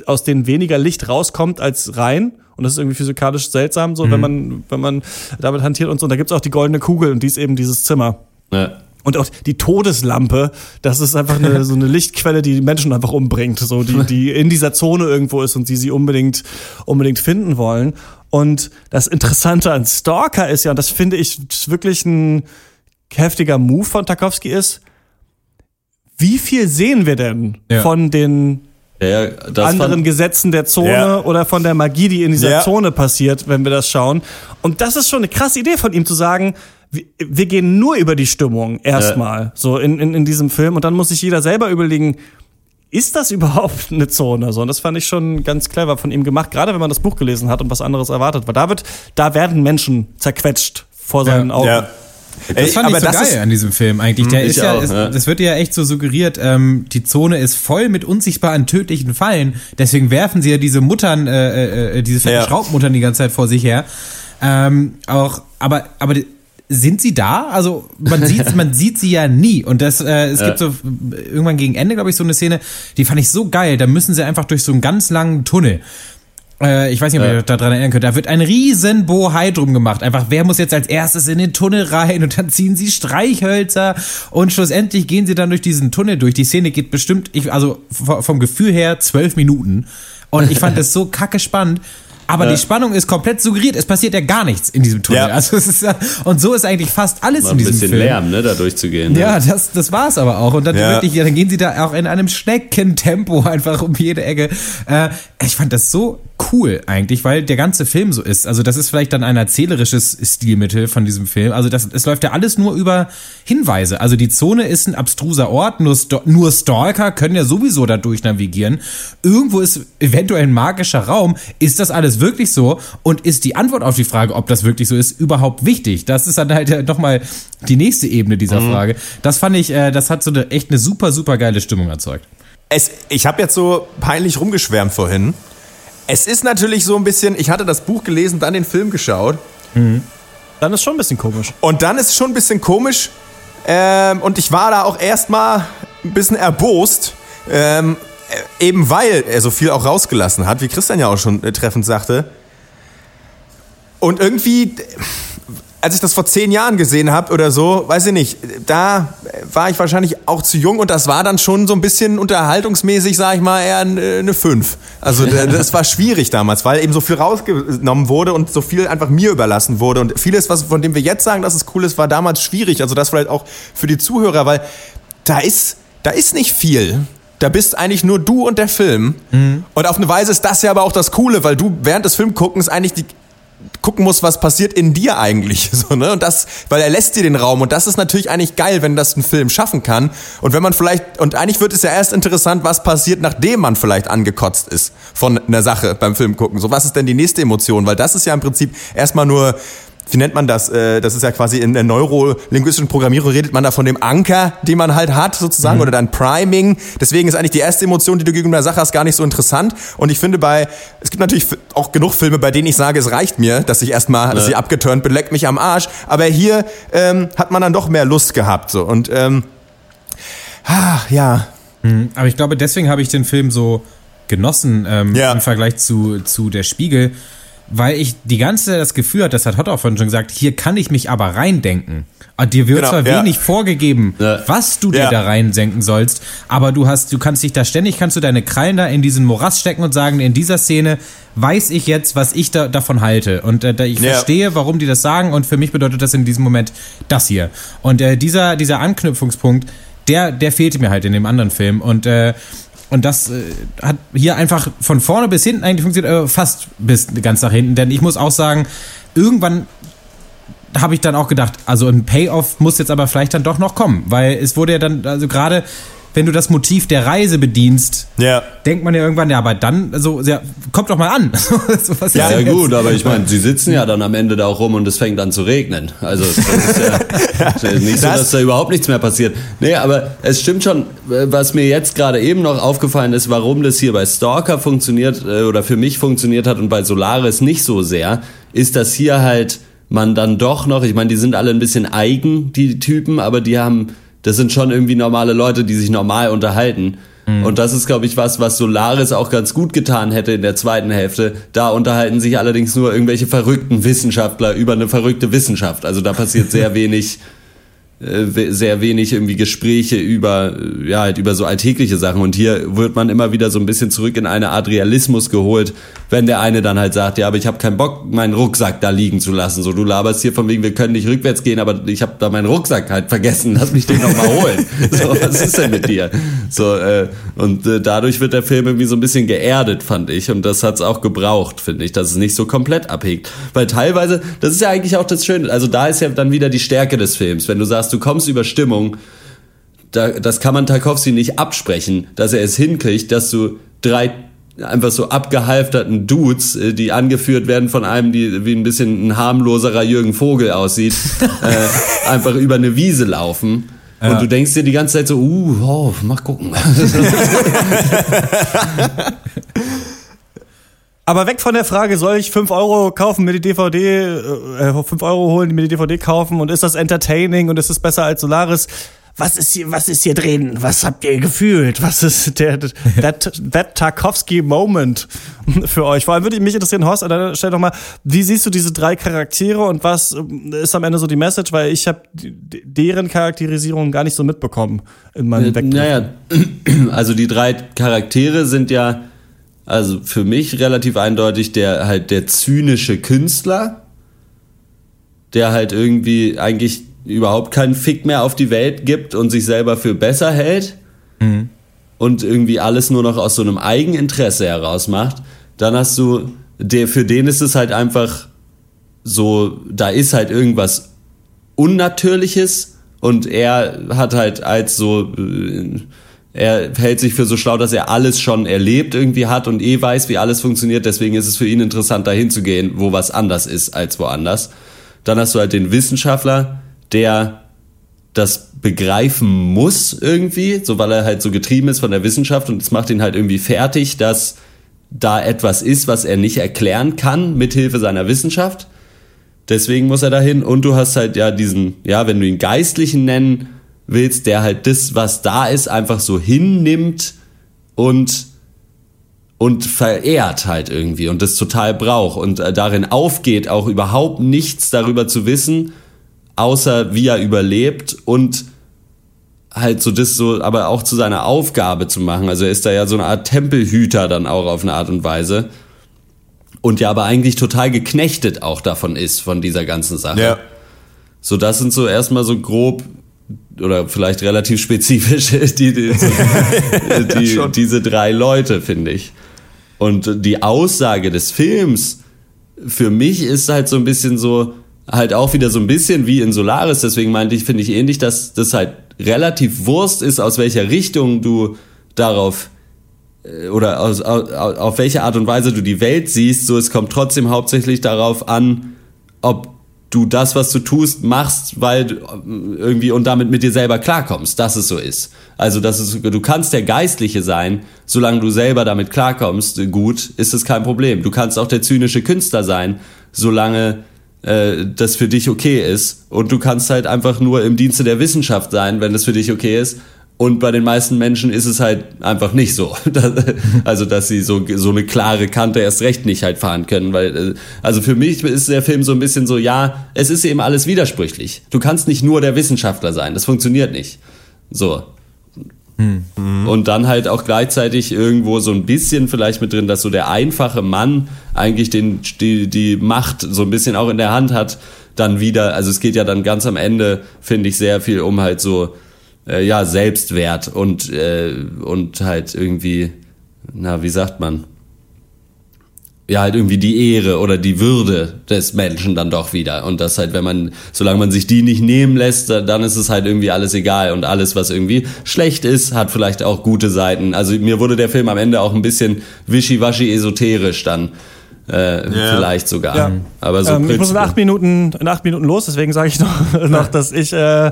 aus denen weniger Licht rauskommt als rein. Und das ist irgendwie physikalisch seltsam, so, mhm. wenn man, wenn man damit hantiert und so. Und da gibt's auch die goldene Kugel und die ist eben dieses Zimmer. Ja. Und auch die Todeslampe, das ist einfach eine, <laughs> so eine Lichtquelle, die Menschen einfach umbringt, so die, <laughs> die in dieser Zone irgendwo ist und die sie unbedingt, unbedingt finden wollen. Und das Interessante an Stalker ist ja, und das finde ich wirklich ein heftiger Move von Tarkovsky ist, wie viel sehen wir denn ja. von den ja, anderen Gesetzen der Zone ja. oder von der Magie, die in dieser Zone passiert, wenn wir das schauen. Und das ist schon eine krasse Idee von ihm zu sagen, wir, gehen nur über die Stimmung erstmal, so in, in, in diesem Film. Und dann muss sich jeder selber überlegen, ist das überhaupt <laughs> eine Zone? So, und das fand ich schon ganz clever von ihm gemacht, gerade wenn man das Buch gelesen hat und was anderes erwartet. Weil da wird, da werden Menschen zerquetscht vor seinen ja, Augen. Ja. Das fand Ey, ich so geil an diesem Film eigentlich. Der ist ja, auch, ist, ja, das wird ja echt so suggeriert, ähm, die Zone ist voll mit unsichtbaren tödlichen Fallen. Deswegen werfen sie ja diese Muttern, äh, äh, diese ja. Schraubmuttern die ganze Zeit vor sich her. Ähm, auch, aber, aber sind sie da? Also man sieht, <laughs> man sieht sie ja nie. Und das, äh, es ja. gibt so irgendwann gegen Ende, glaube ich, so eine Szene, die fand ich so geil. Da müssen sie einfach durch so einen ganz langen Tunnel. Äh, ich weiß nicht, ob ja. ihr daran erinnern könnt. Da wird ein riesen Bohai drum gemacht. Einfach, wer muss jetzt als erstes in den Tunnel rein? Und dann ziehen sie Streichhölzer und schlussendlich gehen sie dann durch diesen Tunnel durch. Die Szene geht bestimmt, ich, also vom Gefühl her zwölf Minuten. Und ich fand das so kacke spannend. Aber äh, die Spannung ist komplett suggeriert. Es passiert ja gar nichts in diesem Tunnel. Ja. Also es ist und so ist eigentlich fast alles in diesem Film. Ein bisschen Lärm, ne, da durchzugehen. Ne? Ja, das, das war es aber auch. Und dann, ja. wirklich, dann gehen sie da auch in einem Schneckentempo <laughs> einfach um jede Ecke. Äh, ich fand das so cool eigentlich, weil der ganze Film so ist. Also das ist vielleicht dann ein erzählerisches Stilmittel von diesem Film. Also das, es läuft ja alles nur über Hinweise. Also die Zone ist ein abstruser Ort, nur, nur Stalker können ja sowieso da durch navigieren. Irgendwo ist eventuell ein magischer Raum. Ist das alles wirklich so? Und ist die Antwort auf die Frage, ob das wirklich so ist, überhaupt wichtig? Das ist dann halt nochmal die nächste Ebene dieser mhm. Frage. Das fand ich, äh, das hat so eine echt eine super, super geile Stimmung erzeugt. Es, ich habe jetzt so peinlich rumgeschwärmt vorhin. Es ist natürlich so ein bisschen, ich hatte das Buch gelesen, dann den Film geschaut. Mhm. Dann ist schon ein bisschen komisch. Und dann ist es schon ein bisschen komisch. Ähm, und ich war da auch erstmal ein bisschen erbost. Ähm, eben weil er so viel auch rausgelassen hat, wie Christian ja auch schon äh, treffend sagte. Und irgendwie, als ich das vor zehn Jahren gesehen habe oder so, weiß ich nicht, da war ich wahrscheinlich auch zu jung und das war dann schon so ein bisschen unterhaltungsmäßig, sag ich mal, eher eine 5. Also <laughs> das war schwierig damals, weil eben so viel rausgenommen wurde und so viel einfach mir überlassen wurde. Und vieles, was von dem wir jetzt sagen, dass es cool ist, war damals schwierig. Also das vielleicht auch für die Zuhörer, weil da ist, da ist nicht viel. Da bist eigentlich nur du und der Film. Mhm. Und auf eine Weise ist das ja aber auch das Coole, weil du während des Filmguckens eigentlich die gucken musst, was passiert in dir eigentlich. <laughs> So, ne? Und das, weil er lässt dir den Raum. Und das ist natürlich eigentlich geil, wenn das ein Film schaffen kann. Und wenn man vielleicht, und eigentlich wird es ja erst interessant, was passiert, nachdem man vielleicht angekotzt ist von einer Sache beim Film gucken. So, was ist denn die nächste Emotion? Weil das ist ja im Prinzip erstmal nur wie nennt man das? Äh, das ist ja quasi in der neurolinguistischen Programmierung redet man da von dem Anker, den man halt hat sozusagen mhm. oder dann Priming. Deswegen ist eigentlich die erste Emotion, die du gegenüber der Sache hast, gar nicht so interessant. Und ich finde bei, es gibt natürlich auch genug Filme, bei denen ich sage, es reicht mir, dass ich erstmal, ja. dass ich abgeturnt bin, leck mich am Arsch. Aber hier ähm, hat man dann doch mehr Lust gehabt so und ähm, ah, ja. Mhm. Aber ich glaube, deswegen habe ich den Film so genossen ähm, ja. im Vergleich zu, zu Der Spiegel weil ich die ganze Zeit das Gefühl hatte, das hat Hot auch vorhin schon gesagt, hier kann ich mich aber reindenken. Und dir wird genau, zwar ja. wenig vorgegeben, ja. was du dir ja. da reinsenken sollst, aber du hast, du kannst dich da ständig, kannst du deine Krallen da in diesen Morast stecken und sagen, in dieser Szene weiß ich jetzt, was ich da, davon halte. Und äh, ich verstehe, warum die das sagen und für mich bedeutet das in diesem Moment das hier. Und äh, dieser, dieser Anknüpfungspunkt, der, der fehlte mir halt in dem anderen Film. Und äh, und das äh, hat hier einfach von vorne bis hinten eigentlich funktioniert, äh, fast bis ganz nach hinten. Denn ich muss auch sagen, irgendwann habe ich dann auch gedacht, also ein Payoff muss jetzt aber vielleicht dann doch noch kommen, weil es wurde ja dann, also gerade wenn du das Motiv der Reise bedienst, ja. denkt man ja irgendwann, ja, aber dann, also, ja, kommt doch mal an. <laughs> so, ja, ja gut, aber ich meine, sie sitzen ja dann am Ende da auch rum und es fängt an zu regnen. Also, das <laughs> ist ja, nicht so, dass da überhaupt nichts mehr passiert. Nee, aber es stimmt schon, was mir jetzt gerade eben noch aufgefallen ist, warum das hier bei Stalker funktioniert äh, oder für mich funktioniert hat und bei Solaris nicht so sehr, ist, dass hier halt man dann doch noch, ich meine, die sind alle ein bisschen eigen, die Typen, aber die haben das sind schon irgendwie normale Leute, die sich normal unterhalten. Mhm. Und das ist, glaube ich, was, was Solaris auch ganz gut getan hätte in der zweiten Hälfte. Da unterhalten sich allerdings nur irgendwelche verrückten Wissenschaftler über eine verrückte Wissenschaft. Also da passiert sehr <laughs> wenig sehr wenig irgendwie Gespräche über äh, ja halt über so alltägliche Sachen. Und hier wird man immer wieder so ein bisschen zurück in eine Art Realismus geholt, wenn der eine dann halt sagt, ja, aber ich habe keinen Bock meinen Rucksack da liegen zu lassen, so du laberst hier von wegen wir können nicht rückwärts gehen, aber ich habe da meinen Rucksack halt vergessen, lass mich den noch mal holen. <laughs> so was ist denn mit dir? So äh, und äh, dadurch wird der Film irgendwie so ein bisschen geerdet, fand ich. Und das hat's auch gebraucht, finde ich, dass es nicht so komplett abhegt, weil teilweise, das ist ja eigentlich auch das Schöne, also da ist ja dann wieder die Stärke des Films, wenn du sagst, du kommst über Stimmung, da, das kann man Tarkovsky nicht absprechen, dass er es hinkriegt, dass du drei einfach so abgehalfterten Dudes, äh, die angeführt werden von einem, die wie ein bisschen ein harmloserer Jürgen Vogel aussieht, <laughs> äh, einfach über eine Wiese laufen. Ja. Und du denkst dir die ganze Zeit so, uh, oh, mach gucken. <laughs> <laughs> Aber weg von der Frage, soll ich 5 Euro kaufen, mir die DVD, äh, 5 Euro holen, mir die DVD kaufen und ist das entertaining und ist es besser als Solaris? Was ist hier, was ist hier drin? Was habt ihr gefühlt? Was ist der, that, that Tarkovsky Moment für euch? Vor allem würde mich interessieren, Horst, stell doch mal, wie siehst du diese drei Charaktere und was ist am Ende so die Message? Weil ich habe deren Charakterisierung gar nicht so mitbekommen in meinem Weg. Naja, <clears throat> also die drei Charaktere sind ja also für mich relativ eindeutig der halt der zynische Künstler, der halt irgendwie eigentlich überhaupt keinen Fick mehr auf die Welt gibt und sich selber für besser hält mhm. und irgendwie alles nur noch aus so einem Eigeninteresse heraus macht. Dann hast du, der, für den ist es halt einfach so, da ist halt irgendwas Unnatürliches und er hat halt als so äh, er hält sich für so schlau, dass er alles schon erlebt irgendwie hat und eh weiß, wie alles funktioniert. Deswegen ist es für ihn interessant, dahin zu gehen, wo was anders ist als woanders. Dann hast du halt den Wissenschaftler, der das begreifen muss irgendwie, so weil er halt so getrieben ist von der Wissenschaft und es macht ihn halt irgendwie fertig, dass da etwas ist, was er nicht erklären kann mit Hilfe seiner Wissenschaft. Deswegen muss er dahin. Und du hast halt ja diesen, ja, wenn du ihn Geistlichen nennen willst, der halt das, was da ist, einfach so hinnimmt und, und verehrt halt irgendwie und das total braucht und äh, darin aufgeht, auch überhaupt nichts darüber zu wissen, außer wie er überlebt und halt so das so, aber auch zu seiner Aufgabe zu machen. Also er ist da ja so eine Art Tempelhüter dann auch auf eine Art und Weise und ja aber eigentlich total geknechtet auch davon ist, von dieser ganzen Sache. Ja. So, das sind so erstmal so grob oder vielleicht relativ spezifisch die, <laughs> die, die ja, <laughs> diese drei Leute, finde ich. Und die Aussage des Films für mich ist halt so ein bisschen so, halt auch wieder so ein bisschen wie in Solaris, deswegen meinte ich, finde ich ähnlich, dass das halt relativ Wurst ist, aus welcher Richtung du darauf äh, oder aus, auf, auf welche Art und Weise du die Welt siehst, so es kommt trotzdem hauptsächlich darauf an, ob du das, was du tust, machst, weil irgendwie und damit mit dir selber klarkommst, dass es so ist. Also, dass es, du kannst der Geistliche sein, solange du selber damit klarkommst, gut, ist es kein Problem. Du kannst auch der zynische Künstler sein, solange äh, das für dich okay ist. Und du kannst halt einfach nur im Dienste der Wissenschaft sein, wenn das für dich okay ist. Und bei den meisten Menschen ist es halt einfach nicht so. <laughs> also, dass sie so, so eine klare Kante erst recht nicht halt fahren können. Weil, äh, also für mich ist der Film so ein bisschen so, ja, es ist eben alles widersprüchlich. Du kannst nicht nur der Wissenschaftler sein. Das funktioniert nicht. So. Hm. Und dann halt auch gleichzeitig irgendwo so ein bisschen vielleicht mit drin, dass so der einfache Mann eigentlich den, die, die Macht so ein bisschen auch in der Hand hat, dann wieder, also es geht ja dann ganz am Ende, finde ich, sehr viel um halt so äh, ja, Selbstwert und, äh, und halt irgendwie, na, wie sagt man? Ja, halt irgendwie die Ehre oder die Würde des Menschen dann doch wieder. Und das halt, wenn man, solange man sich die nicht nehmen lässt, dann ist es halt irgendwie alles egal. Und alles, was irgendwie schlecht ist, hat vielleicht auch gute Seiten. Also mir wurde der Film am Ende auch ein bisschen wischiwaschi esoterisch dann äh, ja. Vielleicht sogar. Ja. Aber so ähm, ich muss in acht Minuten, in acht Minuten los, deswegen sage ich <laughs> noch, noch, dass ich äh,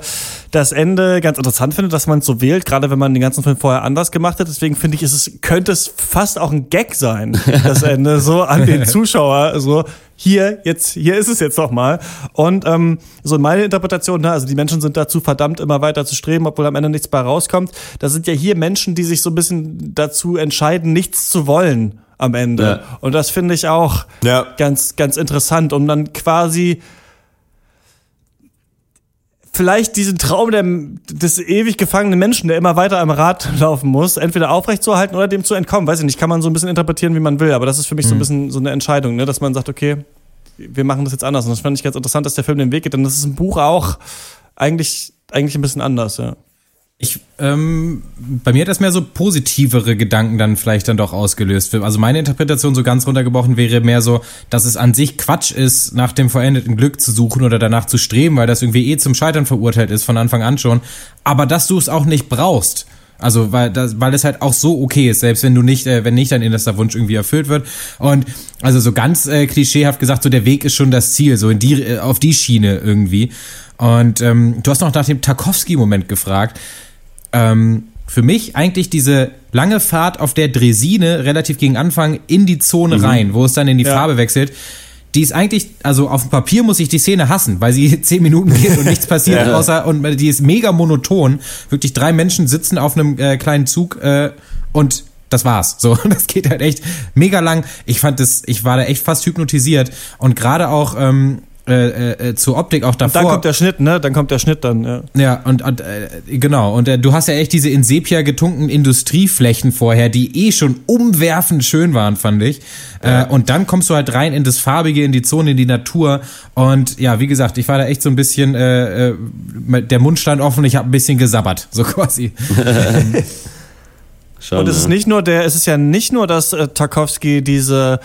das Ende ganz interessant finde, dass man es so wählt, gerade wenn man den ganzen Film vorher anders gemacht hat. Deswegen finde ich, ist es könnte es fast auch ein Gag sein, <laughs> das Ende so an den Zuschauer, so hier jetzt hier ist es jetzt noch mal und ähm, so meine Interpretation, ne, also die Menschen sind dazu verdammt immer weiter zu streben, obwohl am Ende nichts bei rauskommt. Da sind ja hier Menschen, die sich so ein bisschen dazu entscheiden, nichts zu wollen am Ende. Ja. Und das finde ich auch ja. ganz, ganz interessant, um dann quasi vielleicht diesen Traum der, des ewig gefangenen Menschen, der immer weiter am Rad <laughs> laufen muss, entweder aufrechtzuerhalten oder dem zu entkommen. Weiß ich nicht, kann man so ein bisschen interpretieren, wie man will, aber das ist für mich mhm. so ein mhm. bisschen so eine Entscheidung, ne? dass man sagt, okay, wir machen das jetzt anders. Und das fand ich ganz interessant, dass der Film den Weg geht, denn das ist ein Buch auch eigentlich, eigentlich ein bisschen anders, ja. Ich, ähm, bei mir hat das mehr so positivere Gedanken dann vielleicht dann doch ausgelöst. Also meine Interpretation so ganz runtergebrochen wäre mehr so, dass es an sich Quatsch ist, nach dem vollendeten Glück zu suchen oder danach zu streben, weil das irgendwie eh zum Scheitern verurteilt ist von Anfang an schon. Aber dass du es auch nicht brauchst. Also weil das, weil es halt auch so okay ist, selbst wenn du nicht, äh, wenn nicht dein innerster Wunsch irgendwie erfüllt wird. Und also so ganz äh, klischeehaft gesagt, so der Weg ist schon das Ziel, so in die äh, auf die Schiene irgendwie. Und ähm, du hast noch nach dem Tarkovsky-Moment gefragt. Ähm, für mich eigentlich diese lange Fahrt auf der Dresine relativ gegen Anfang in die Zone mhm. rein, wo es dann in die ja. Farbe wechselt. Die ist eigentlich, also auf dem Papier muss ich die Szene hassen, weil sie <laughs> zehn Minuten geht und nichts passiert, <laughs> ja. außer, und die ist mega monoton. Wirklich drei Menschen sitzen auf einem äh, kleinen Zug äh, und das war's. So, <laughs> das geht halt echt mega lang. Ich fand das, ich war da echt fast hypnotisiert und gerade auch ähm, äh, äh, zur Optik auch davor. Und dann kommt der Schnitt, ne? Dann kommt der Schnitt dann, ja. Ja, und, und äh, genau. Und äh, du hast ja echt diese in Sepia getunkten Industrieflächen vorher, die eh schon umwerfend schön waren, fand ich. Äh, ja. Äh, und dann kommst du halt rein in das Farbige, in die Zone, in die Natur. Und ja, wie gesagt, ich war da echt so ein bisschen, äh, äh, der Mund stand offen, ich habe ein bisschen gesabbert, <laughs> so quasi. <laughs> Schon, und es ist nicht nur der, es ist ja nicht nur, dass äh, Tarkovsky diese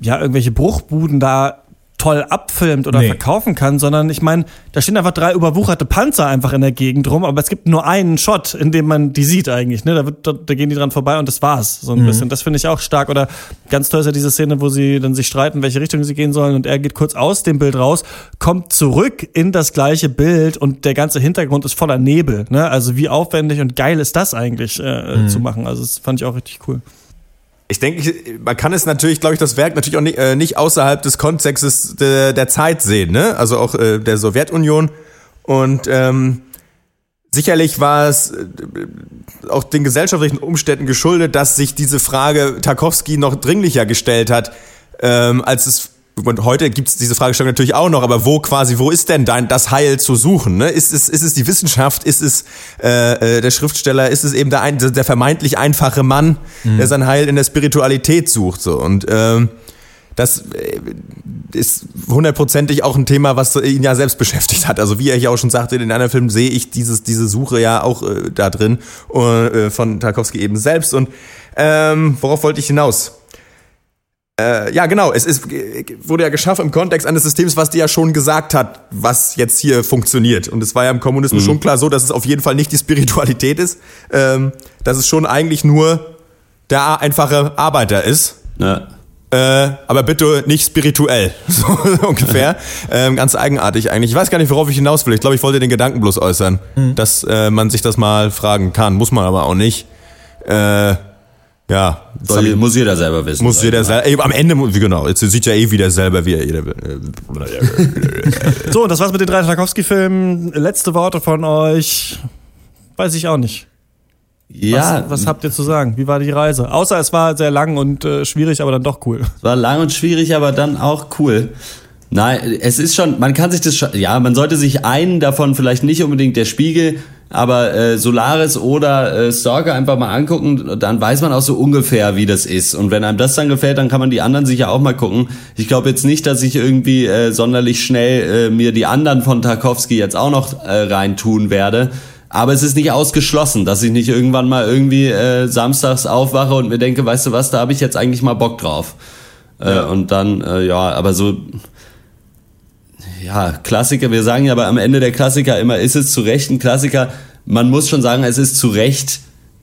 ja, irgendwelche Bruchbuden da toll abfilmt oder nee. verkaufen kann, sondern ich meine, da stehen einfach drei überwucherte Panzer einfach in der Gegend rum, aber es gibt nur einen Shot, in dem man die sieht eigentlich, ne? Da, wird, da, da gehen die dran vorbei und das war's, so ein mhm. bisschen. Das finde ich auch stark. Oder ganz toll ist ja diese Szene, wo sie dann sich streiten, welche Richtung sie gehen sollen und er geht kurz aus dem Bild raus, kommt zurück in das gleiche Bild und der ganze Hintergrund ist voller Nebel, ne? Also wie aufwendig und geil ist das eigentlich äh, mhm. zu machen. Also das fand ich auch richtig cool. Ich denke, man kann es natürlich, glaube ich, das Werk natürlich auch nicht, äh, nicht außerhalb des Kontextes de, der Zeit sehen, ne? Also auch äh, der Sowjetunion. Und ähm, sicherlich war es äh, auch den gesellschaftlichen Umständen geschuldet, dass sich diese Frage Tarkovsky noch dringlicher gestellt hat, ähm, als es und heute gibt es diese Fragestellung natürlich auch noch, aber wo quasi, wo ist denn dein, das Heil zu suchen? Ne? Ist, es, ist es die Wissenschaft? Ist es äh, äh, der Schriftsteller? Ist es eben der, ein, der vermeintlich einfache Mann, mhm. der sein Heil in der Spiritualität sucht? So und ähm, das äh, ist hundertprozentig auch ein Thema, was ihn ja selbst beschäftigt hat. Also wie er hier auch schon sagte, in den anderen Filmen sehe ich dieses, diese Suche ja auch äh, da drin äh, von Tarkovsky eben selbst. Und ähm, worauf wollte ich hinaus? Äh, ja, genau. Es ist, wurde ja geschaffen im Kontext eines Systems, was dir ja schon gesagt hat, was jetzt hier funktioniert. Und es war ja im Kommunismus mhm. schon klar so, dass es auf jeden Fall nicht die Spiritualität ist, ähm, dass es schon eigentlich nur der einfache Arbeiter ist. Ja. Äh, aber bitte nicht spirituell, <laughs> so ungefähr. <laughs> ähm, ganz eigenartig eigentlich. Ich weiß gar nicht, worauf ich hinaus will. Ich glaube, ich wollte den Gedanken bloß äußern, mhm. dass äh, man sich das mal fragen kann. Muss man aber auch nicht. Äh, ja. Soll, muss jeder selber wissen. Muss jeder selber. Ey, am Ende, wie genau, jetzt sieht ja eh wieder selber, wie er jeder will. <laughs> so, das war's mit den drei Tarkovsky-Filmen. Letzte Worte von euch. Weiß ich auch nicht. Ja. Was, was, habt ihr zu sagen? Wie war die Reise? Außer es war sehr lang und äh, schwierig, aber dann doch cool. Es war lang und schwierig, aber dann auch cool. Nein, es ist schon, man kann sich das schon, ja, man sollte sich einen davon vielleicht nicht unbedingt der Spiegel aber äh, Solaris oder äh, Stalker einfach mal angucken, dann weiß man auch so ungefähr, wie das ist. Und wenn einem das dann gefällt, dann kann man die anderen sicher auch mal gucken. Ich glaube jetzt nicht, dass ich irgendwie äh, sonderlich schnell äh, mir die anderen von Tarkovsky jetzt auch noch äh, reintun werde. Aber es ist nicht ausgeschlossen, dass ich nicht irgendwann mal irgendwie äh, samstags aufwache und mir denke, weißt du was, da habe ich jetzt eigentlich mal Bock drauf. Äh, ja. Und dann, äh, ja, aber so ja, Klassiker, wir sagen ja aber am Ende der Klassiker immer, ist es zu Recht ein Klassiker? Man muss schon sagen, es ist zu Recht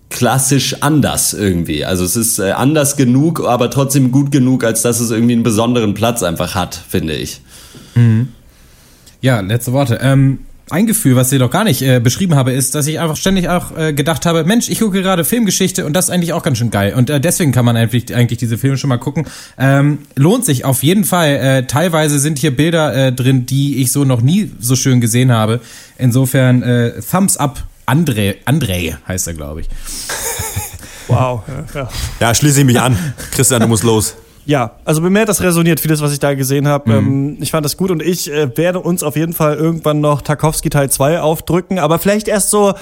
klassisch anders irgendwie. Also es ist äh, anders genug, aber trotzdem gut genug, als dass es irgendwie einen besonderen Platz einfach hat, finde ich. Mhm. Ja, letzte Worte. Ähm, ein Gefühl, was ich doch gar nicht äh, beschrieben habe, ist, dass ich einfach ständig auch äh, gedacht habe, Mensch, ich gucke gerade Filmgeschichte und das ist eigentlich auch ganz schön geil. Und äh, deswegen kann man eigentlich, eigentlich diese Filme schon mal gucken. Ähm, lohnt sich auf jeden Fall. Äh, teilweise sind hier Bilder äh, drin, die ich so noch nie so schön gesehen habe. Insofern äh, Thumbs up. André, André heißt er, glaube ich. Wow. Ja, ja. ja, schließe ich mich an. Christian, du musst los. Ja, also bei mir hat das resoniert, vieles, was ich da gesehen habe. Mhm. Ähm, ich fand das gut und ich äh, werde uns auf jeden Fall irgendwann noch Tarkovsky Teil 2 aufdrücken, aber vielleicht erst so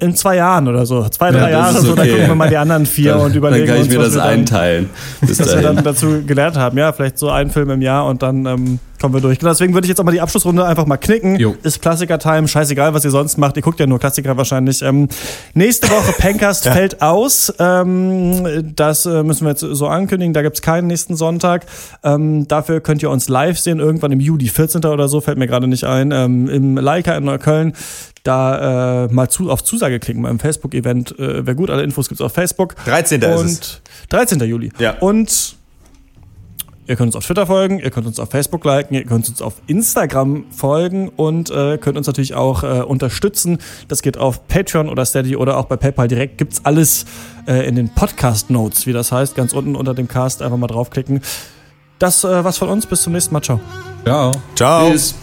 in zwei Jahren oder so. Zwei, drei ja, Jahre, okay. so, dann gucken wir mal die anderen vier dann, und überlegen Dann kann ich uns, mir das einteilen. Bis was wir dann dazu gelernt haben. Ja, vielleicht so ein Film im Jahr und dann ähm, kommen wir durch. Genau, deswegen würde ich jetzt auch mal die Abschlussrunde einfach mal knicken. Jo. Ist Klassiker-Time, scheißegal, was ihr sonst macht. Ihr guckt ja nur Klassiker wahrscheinlich. Ähm, nächste Woche <laughs> Pencast ja. fällt aus. Ähm, das äh, müssen wir jetzt so ankündigen. Da gibt's keinen nächsten Sonntag. Ähm, dafür könnt ihr uns live sehen, irgendwann im Juli, 14. oder so, fällt mir gerade nicht ein. Ähm, Im Leica in Neukölln da äh, mal zu, auf Zusage klicken beim Facebook-Event. Äh, Wäre gut, alle Infos gibt's auf Facebook. 13. Und ist es. 13. Juli. Ja. Und ihr könnt uns auf Twitter folgen, ihr könnt uns auf Facebook liken, ihr könnt uns auf Instagram folgen und äh, könnt uns natürlich auch äh, unterstützen. Das geht auf Patreon oder Steady oder auch bei PayPal direkt. Gibt's alles äh, in den Podcast-Notes, wie das heißt. Ganz unten unter dem Cast einfach mal draufklicken. Das äh, was von uns. Bis zum nächsten Mal. Ciao. Ciao. Ciao. Tschüss.